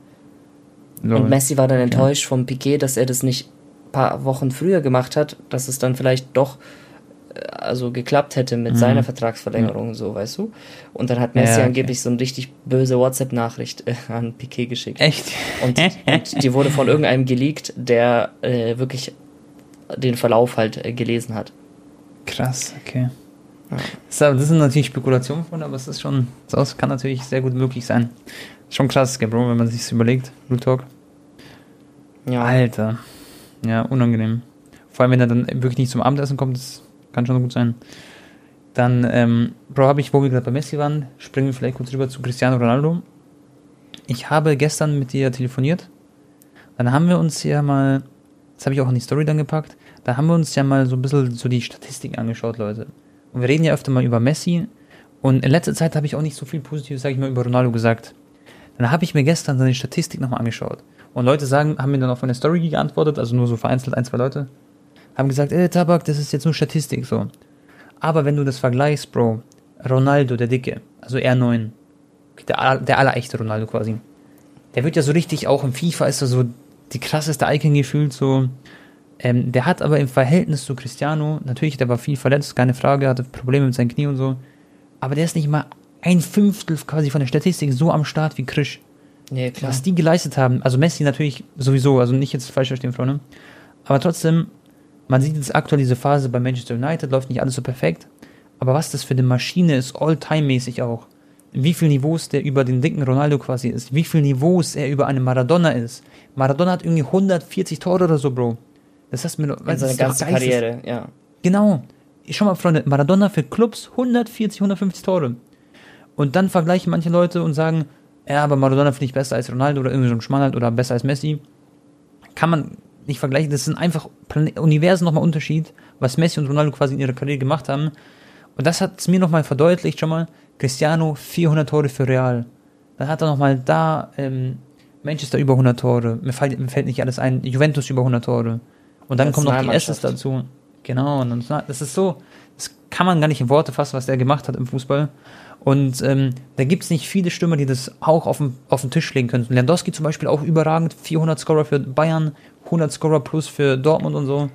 [SPEAKER 2] Lol.
[SPEAKER 1] Und Messi war dann enttäuscht von Piquet, dass er das nicht ein paar Wochen früher gemacht hat, dass es dann vielleicht doch also geklappt hätte mit seiner Vertragsverlängerung, so weißt du. Und dann hat Messi
[SPEAKER 2] Mhm. Ja, okay.
[SPEAKER 1] angeblich so eine richtig böse WhatsApp-Nachricht äh, an Piquet geschickt.
[SPEAKER 2] Echt?
[SPEAKER 1] Und, und die wurde von irgendeinem geleakt, der äh, wirklich den Verlauf halt äh, gelesen hat.
[SPEAKER 2] Krass, okay. Das, ist- das sind natürlich Spekulationen von, aber es ist schon, das kann natürlich sehr gut möglich sein. Schon krass, Bro, wenn man sich überlegt. Blue Talk.
[SPEAKER 1] Ja,
[SPEAKER 2] Alter. Ja, unangenehm. Vor allem, wenn er dann wirklich nicht zum Abendessen kommt, das kann schon gut sein. Dann, ähm, Bro, habe ich, wo wir gerade bei Messi waren, springen wir vielleicht kurz rüber zu Cristiano Ronaldo. Ich habe gestern mit dir telefoniert. Dann haben wir uns ja mal, das habe ich auch in die Story dann gepackt, da haben wir uns ja mal so ein bisschen so die Statistiken angeschaut, Leute. Und wir reden ja öfter mal über Messi. Und in letzter Zeit habe ich auch nicht so viel Positives, sage ich mal, über Ronaldo gesagt. Dann habe ich mir gestern seine Statistik nochmal angeschaut. Und Leute sagen, haben mir dann auf meine Story geantwortet, also nur so vereinzelt ein, zwei Leute, haben gesagt, ey, Tabak, das ist jetzt nur Statistik, so. Aber wenn du das vergleichst, Bro, Ronaldo, der Dicke, also R9, der, aller- der allerechte Ronaldo quasi, der wird ja so richtig, auch im FIFA ist er so die krasseste Icon gefühlt, so. Ähm, der hat aber im Verhältnis zu Cristiano, natürlich, der war viel verletzt, keine Frage, hatte Probleme mit seinen Knie und so, aber der ist nicht mal ein Fünftel quasi von der Statistik so am Start wie Krisch
[SPEAKER 1] nee, klar.
[SPEAKER 2] was die geleistet haben, also Messi natürlich sowieso, also nicht jetzt falsch verstehen, Freunde, Aber trotzdem, man sieht jetzt aktuell diese Phase bei Manchester United, läuft nicht alles so perfekt. Aber was das für eine Maschine ist, all-time-mäßig auch. Wie viel Niveaus der über den dicken Ronaldo quasi ist. Wie viel Niveaus er über einen Maradona ist. Maradona hat irgendwie 140 Tore oder so, Bro. Das heißt mir,
[SPEAKER 1] In seiner ganzen Karriere, ja.
[SPEAKER 2] Genau. Schau mal, Freunde, Maradona für Clubs 140, 150 Tore. Und dann vergleichen manche Leute und sagen, ja, aber Maradona finde ich besser als Ronaldo oder irgendwie so ein Schmannheit oder besser als Messi. Kann man nicht vergleichen. Das sind einfach Plan Universen nochmal Unterschied, was Messi und Ronaldo quasi in ihrer Karriere gemacht haben. Und das hat es mir nochmal verdeutlicht, schon mal, Cristiano 400 Tore für Real. Dann hat er nochmal da ähm, Manchester über 100 Tore. Mir fällt, mir fällt nicht alles ein. Juventus über 100 Tore. Und dann kommen noch die Esses dazu. Genau. Und das ist so, das kann man gar nicht in Worte fassen, was der gemacht hat im Fußball. Und ähm, da gibt es nicht viele Stürmer, die das auch auf den, auf den Tisch legen können. Lewandowski zum Beispiel auch überragend, 400 Scorer für Bayern, 100 Scorer plus für Dortmund und so.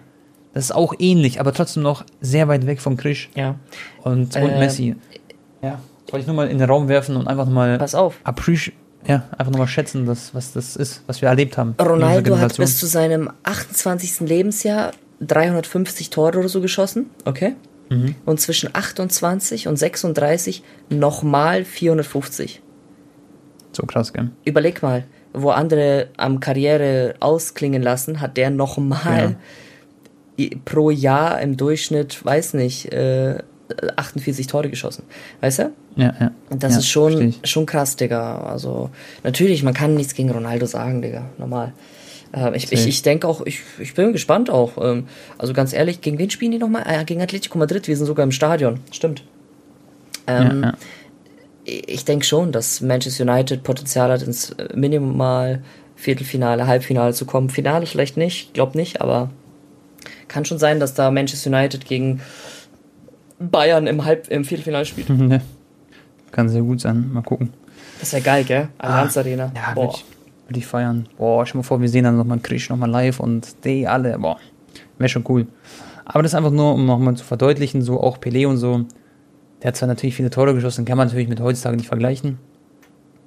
[SPEAKER 2] Das ist auch ähnlich, aber trotzdem noch sehr weit weg vom Krisch.
[SPEAKER 1] Ja.
[SPEAKER 2] Und, und äh, Messi. Ja. Wollte ich nur mal in den Raum werfen und einfach nochmal.
[SPEAKER 1] Pass auf.
[SPEAKER 2] Appreciate ja, einfach nochmal schätzen, dass, was das ist, was wir erlebt haben.
[SPEAKER 1] Ronaldo hat bis zu seinem 28. Lebensjahr 350 Tore oder so geschossen, okay? Mhm. Und zwischen 28 und 36 nochmal 450.
[SPEAKER 2] So krass, gell?
[SPEAKER 1] Überleg mal, wo andere am Karriere ausklingen lassen, hat der nochmal ja. pro Jahr im Durchschnitt, weiß nicht, äh, 48 Tore geschossen. Weißt du?
[SPEAKER 2] Ja, ja.
[SPEAKER 1] Das
[SPEAKER 2] ja,
[SPEAKER 1] ist schon, schon krass, Digga. Also, natürlich, man kann nichts gegen Ronaldo sagen, Digga. Normal. Äh, ich, ich, ich denke auch, ich, ich bin gespannt auch. Ähm, also ganz ehrlich, gegen wen spielen die nochmal? Ah, gegen Atletico Madrid, wir sind sogar im Stadion. Stimmt. Ähm, ja, ja. Ich denke schon, dass Manchester United Potenzial hat, ins Minimal Viertelfinale, Halbfinale zu kommen. Finale vielleicht nicht, glaub nicht, aber kann schon sein, dass da Manchester United gegen Bayern im, Halb im Viertelfinale spielt.
[SPEAKER 2] Ja. Kann sehr gut sein. Mal gucken.
[SPEAKER 1] Das wäre geil, gell? Allianz ah, Arena.
[SPEAKER 2] Ja, würde ich, würd ich feiern. Boah, stell mal vor, wir sehen dann nochmal Krisch nochmal live und die alle. Boah, wäre schon cool. Aber das ist einfach nur, um nochmal zu verdeutlichen, so auch Pelé und so. Der hat zwar natürlich viele Tore geschossen, kann man natürlich mit heutzutage nicht vergleichen.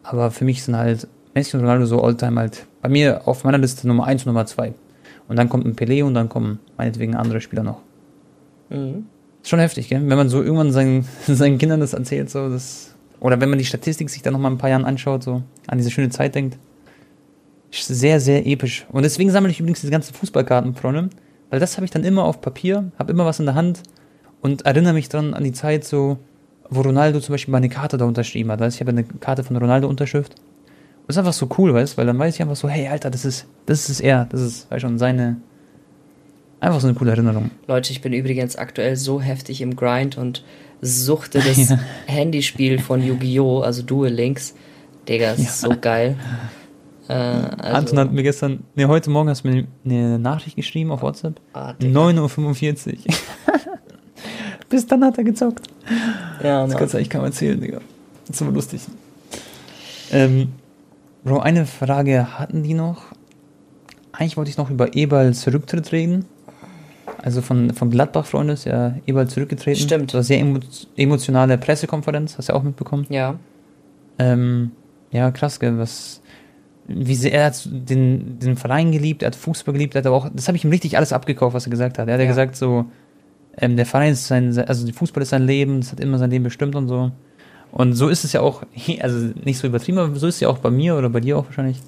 [SPEAKER 2] Aber für mich sind halt Messi und Ronaldo so Alltime halt bei mir auf meiner Liste Nummer 1 und Nummer 2. Und dann kommt ein Pelé und dann kommen meinetwegen andere Spieler noch. Mhm. Ist schon heftig, gell? Wenn man so irgendwann seinen, seinen Kindern das erzählt, so, das. Oder wenn man die Statistik sich dann nochmal ein paar Jahren anschaut, so an diese schöne Zeit denkt. Sehr, sehr episch. Und deswegen sammle ich übrigens diese ganzen Fußballkarten, Freunde. Weil das habe ich dann immer auf Papier, habe immer was in der Hand und erinnere mich dann an die Zeit so, wo Ronaldo zum Beispiel meine Karte da unterschrieben hat. Also ich habe eine Karte von Ronaldo Unterschrift. Und das ist einfach so cool, weißt du? Weil dann weiß ich einfach so, hey, Alter, das ist, das ist er. Das ist, weißt schon, seine, Einfach so eine coole Erinnerung.
[SPEAKER 1] Leute, ich bin übrigens aktuell so heftig im Grind und suchte das ja. Handyspiel von Yu-Gi-Oh!, also Duel Links. Digga, das ja. ist so geil.
[SPEAKER 2] Äh, also Anton hat mir gestern, ne, heute Morgen hast du mir eine Nachricht geschrieben auf WhatsApp. Ah, 9.45 Uhr. Bis dann hat er gezockt. Ja, Mann. Das kannst du eigentlich kaum erzählen, Digga. Das ist aber lustig. Ähm, Bro, eine Frage hatten die noch. Eigentlich wollte ich noch über Eberls Rücktritt reden. Also von, von Gladbach, Freunde, ist ja Eberl zurückgetreten.
[SPEAKER 1] Stimmt.
[SPEAKER 2] Das war sehr emo emotionale Pressekonferenz, hast du ja auch mitbekommen.
[SPEAKER 1] Ja.
[SPEAKER 2] Ähm, ja, krass, gell, was, wie sehr er hat den, den Verein geliebt, er hat Fußball geliebt, er hat aber auch, das habe ich ihm richtig alles abgekauft, was er gesagt hat. Er hat ja, ja gesagt so, ähm, der Verein ist sein, also Fußball ist sein Leben, das hat immer sein Leben bestimmt und so. Und so ist es ja auch, also nicht so übertrieben, aber so ist es ja auch bei mir oder bei dir auch wahrscheinlich.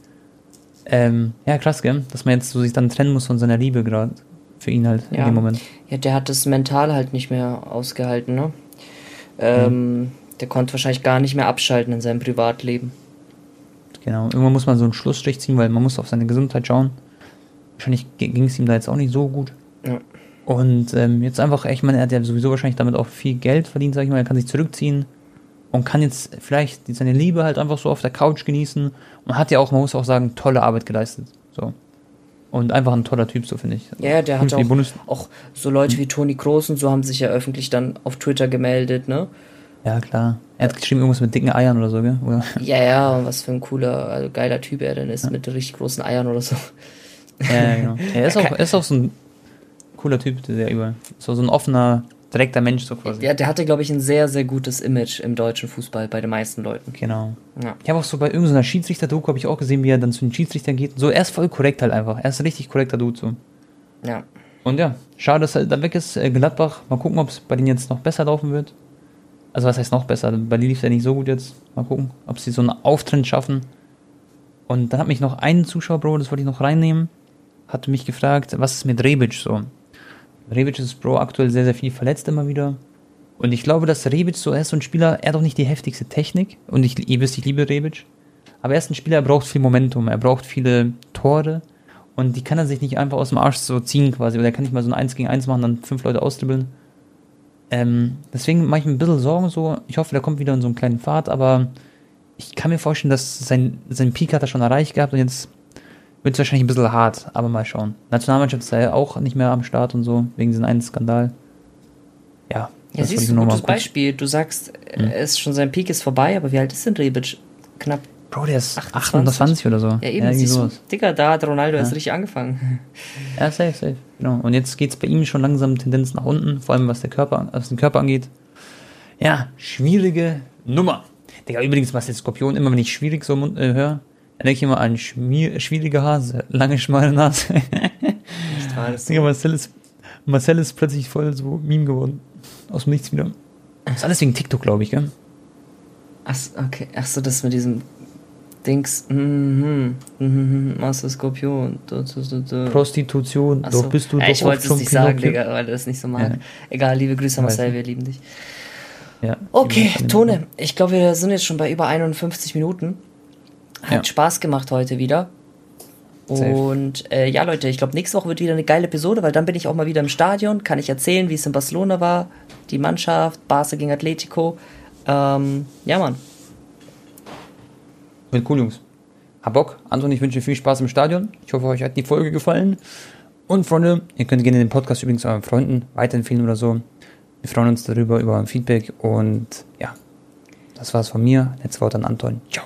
[SPEAKER 2] Ähm, ja, krass, gell, dass man jetzt so sich dann trennen muss von seiner Liebe gerade für ihn halt
[SPEAKER 1] ja.
[SPEAKER 2] in dem Moment.
[SPEAKER 1] Ja, der hat das mental halt nicht mehr ausgehalten, ne? Ähm, mhm. Der konnte wahrscheinlich gar nicht mehr abschalten in seinem Privatleben.
[SPEAKER 2] Genau, irgendwann muss man so einen Schlussstrich ziehen, weil man muss auf seine Gesundheit schauen. Wahrscheinlich ging es ihm da jetzt auch nicht so gut.
[SPEAKER 1] Ja.
[SPEAKER 2] Und ähm, jetzt einfach, ich meine, er hat ja sowieso wahrscheinlich damit auch viel Geld verdient, sag ich mal. Er kann sich zurückziehen und kann jetzt vielleicht seine Liebe halt einfach so auf der Couch genießen und hat ja auch, man muss auch sagen, tolle Arbeit geleistet. So. Und einfach ein toller Typ, so finde ich.
[SPEAKER 1] Ja, der hat auch, auch so Leute wie Toni Kroos und so haben sich ja öffentlich dann auf Twitter gemeldet, ne?
[SPEAKER 2] Ja, klar. Er hat geschrieben irgendwas mit dicken Eiern oder so, gell? Oder?
[SPEAKER 1] Ja, ja, was für ein cooler, also geiler Typ er denn ist, ja. mit richtig großen Eiern oder so.
[SPEAKER 2] Ja, genau. Er ist, auch, er ist auch so ein cooler Typ, der über. So, so ein offener, direkter Mensch so quasi.
[SPEAKER 1] Ja, der hatte, glaube ich, ein sehr, sehr gutes Image im deutschen Fußball bei den meisten Leuten.
[SPEAKER 2] Genau. Ja. Ich habe auch so bei irgendeiner Schiedsrichter-Doku habe ich auch gesehen, wie er dann zu den Schiedsrichtern geht. So, er ist voll korrekt halt einfach. Er ist ein richtig korrekter Dude so.
[SPEAKER 1] Ja.
[SPEAKER 2] Und ja, schade, dass er da weg ist. Äh, Gladbach, mal gucken, ob es bei denen jetzt noch besser laufen wird. Also was heißt noch besser? Bei denen lief es ja nicht so gut jetzt. Mal gucken, ob sie so einen Auftrend schaffen. Und dann hat mich noch ein Zuschauer, Bro, das wollte ich noch reinnehmen, hat mich gefragt, was ist mit Rebic so? Rebic ist, Bro, aktuell sehr, sehr viel verletzt immer wieder. Und ich glaube, dass Rebic so, ist so ein Spieler, er hat auch nicht die heftigste Technik. Und ich, ihr wisst, ich liebe Rebic. Aber er ist ein Spieler, er braucht viel Momentum, er braucht viele Tore. Und die kann er sich nicht einfach aus dem Arsch so ziehen quasi. Oder er kann nicht mal so ein 1 gegen 1 machen, dann fünf Leute austribbeln. Ähm, deswegen mache ich mir ein bisschen Sorgen so. Ich hoffe, der kommt wieder in so einen kleinen Pfad, aber ich kann mir vorstellen, dass sein, sein Peak hat er schon erreicht gehabt und jetzt wird es wahrscheinlich ein bisschen hart, aber mal schauen. Nationalmannschaft ist ja auch nicht mehr am Start und so, wegen diesem einen Skandal. Ja.
[SPEAKER 1] Ja, siehst du, ein gutes Beispiel. Du sagst, hm. er ist schon sein Peak ist vorbei, aber wie alt ist denn Rebic? Knapp
[SPEAKER 2] Bro, der ist 28, 28 oder so.
[SPEAKER 1] Ja, eben, ja, siehst du, Digga, da hat Ronaldo ja. erst richtig angefangen.
[SPEAKER 2] Ja, safe, safe. Genau. Und jetzt geht es bei ihm schon langsam Tendenz nach unten, vor allem was, der Körper, was den Körper angeht. Ja, schwierige Nummer. Digga, übrigens, was jetzt Skorpion, immer wenn ich schwierig so äh, höre, denke ich immer an schmier, schwierige Hase, lange, schmale Nase. Das Digga, Marcel ist, Marcel ist plötzlich voll so Meme geworden. Aus dem Nichts wieder. Das ist alles wegen TikTok, glaube ich, gell?
[SPEAKER 1] Ach, okay. Ach so, das mit diesem Dings, mhm, mhm, Master Skorpion.
[SPEAKER 2] Prostitution, so. doch bist du
[SPEAKER 1] ja, Ich wollte es nicht sagen, Digga, weil du das nicht so magst. Ja. Egal, liebe Grüße, Marcel, wir lieben dich. Ja, okay, Tone, ich glaube, wir sind jetzt schon bei über 51 Minuten. Hat ja. Spaß gemacht heute wieder. Und äh, ja, Leute, ich glaube, nächste Woche wird wieder eine geile Episode, weil dann bin ich auch mal wieder im Stadion, kann ich erzählen, wie es in Barcelona war, die Mannschaft, Barca gegen Atletico. Ähm, ja, Mann.
[SPEAKER 2] Wird cool, Jungs. Hab Bock. Anton, ich wünsche viel Spaß im Stadion. Ich hoffe, euch hat die Folge gefallen. Und Freunde, ihr könnt gerne den Podcast übrigens euren Freunden weiterempfehlen oder so. Wir freuen uns darüber, über Feedback. Und ja, das war's von mir. Letztes Wort an Anton. Ciao.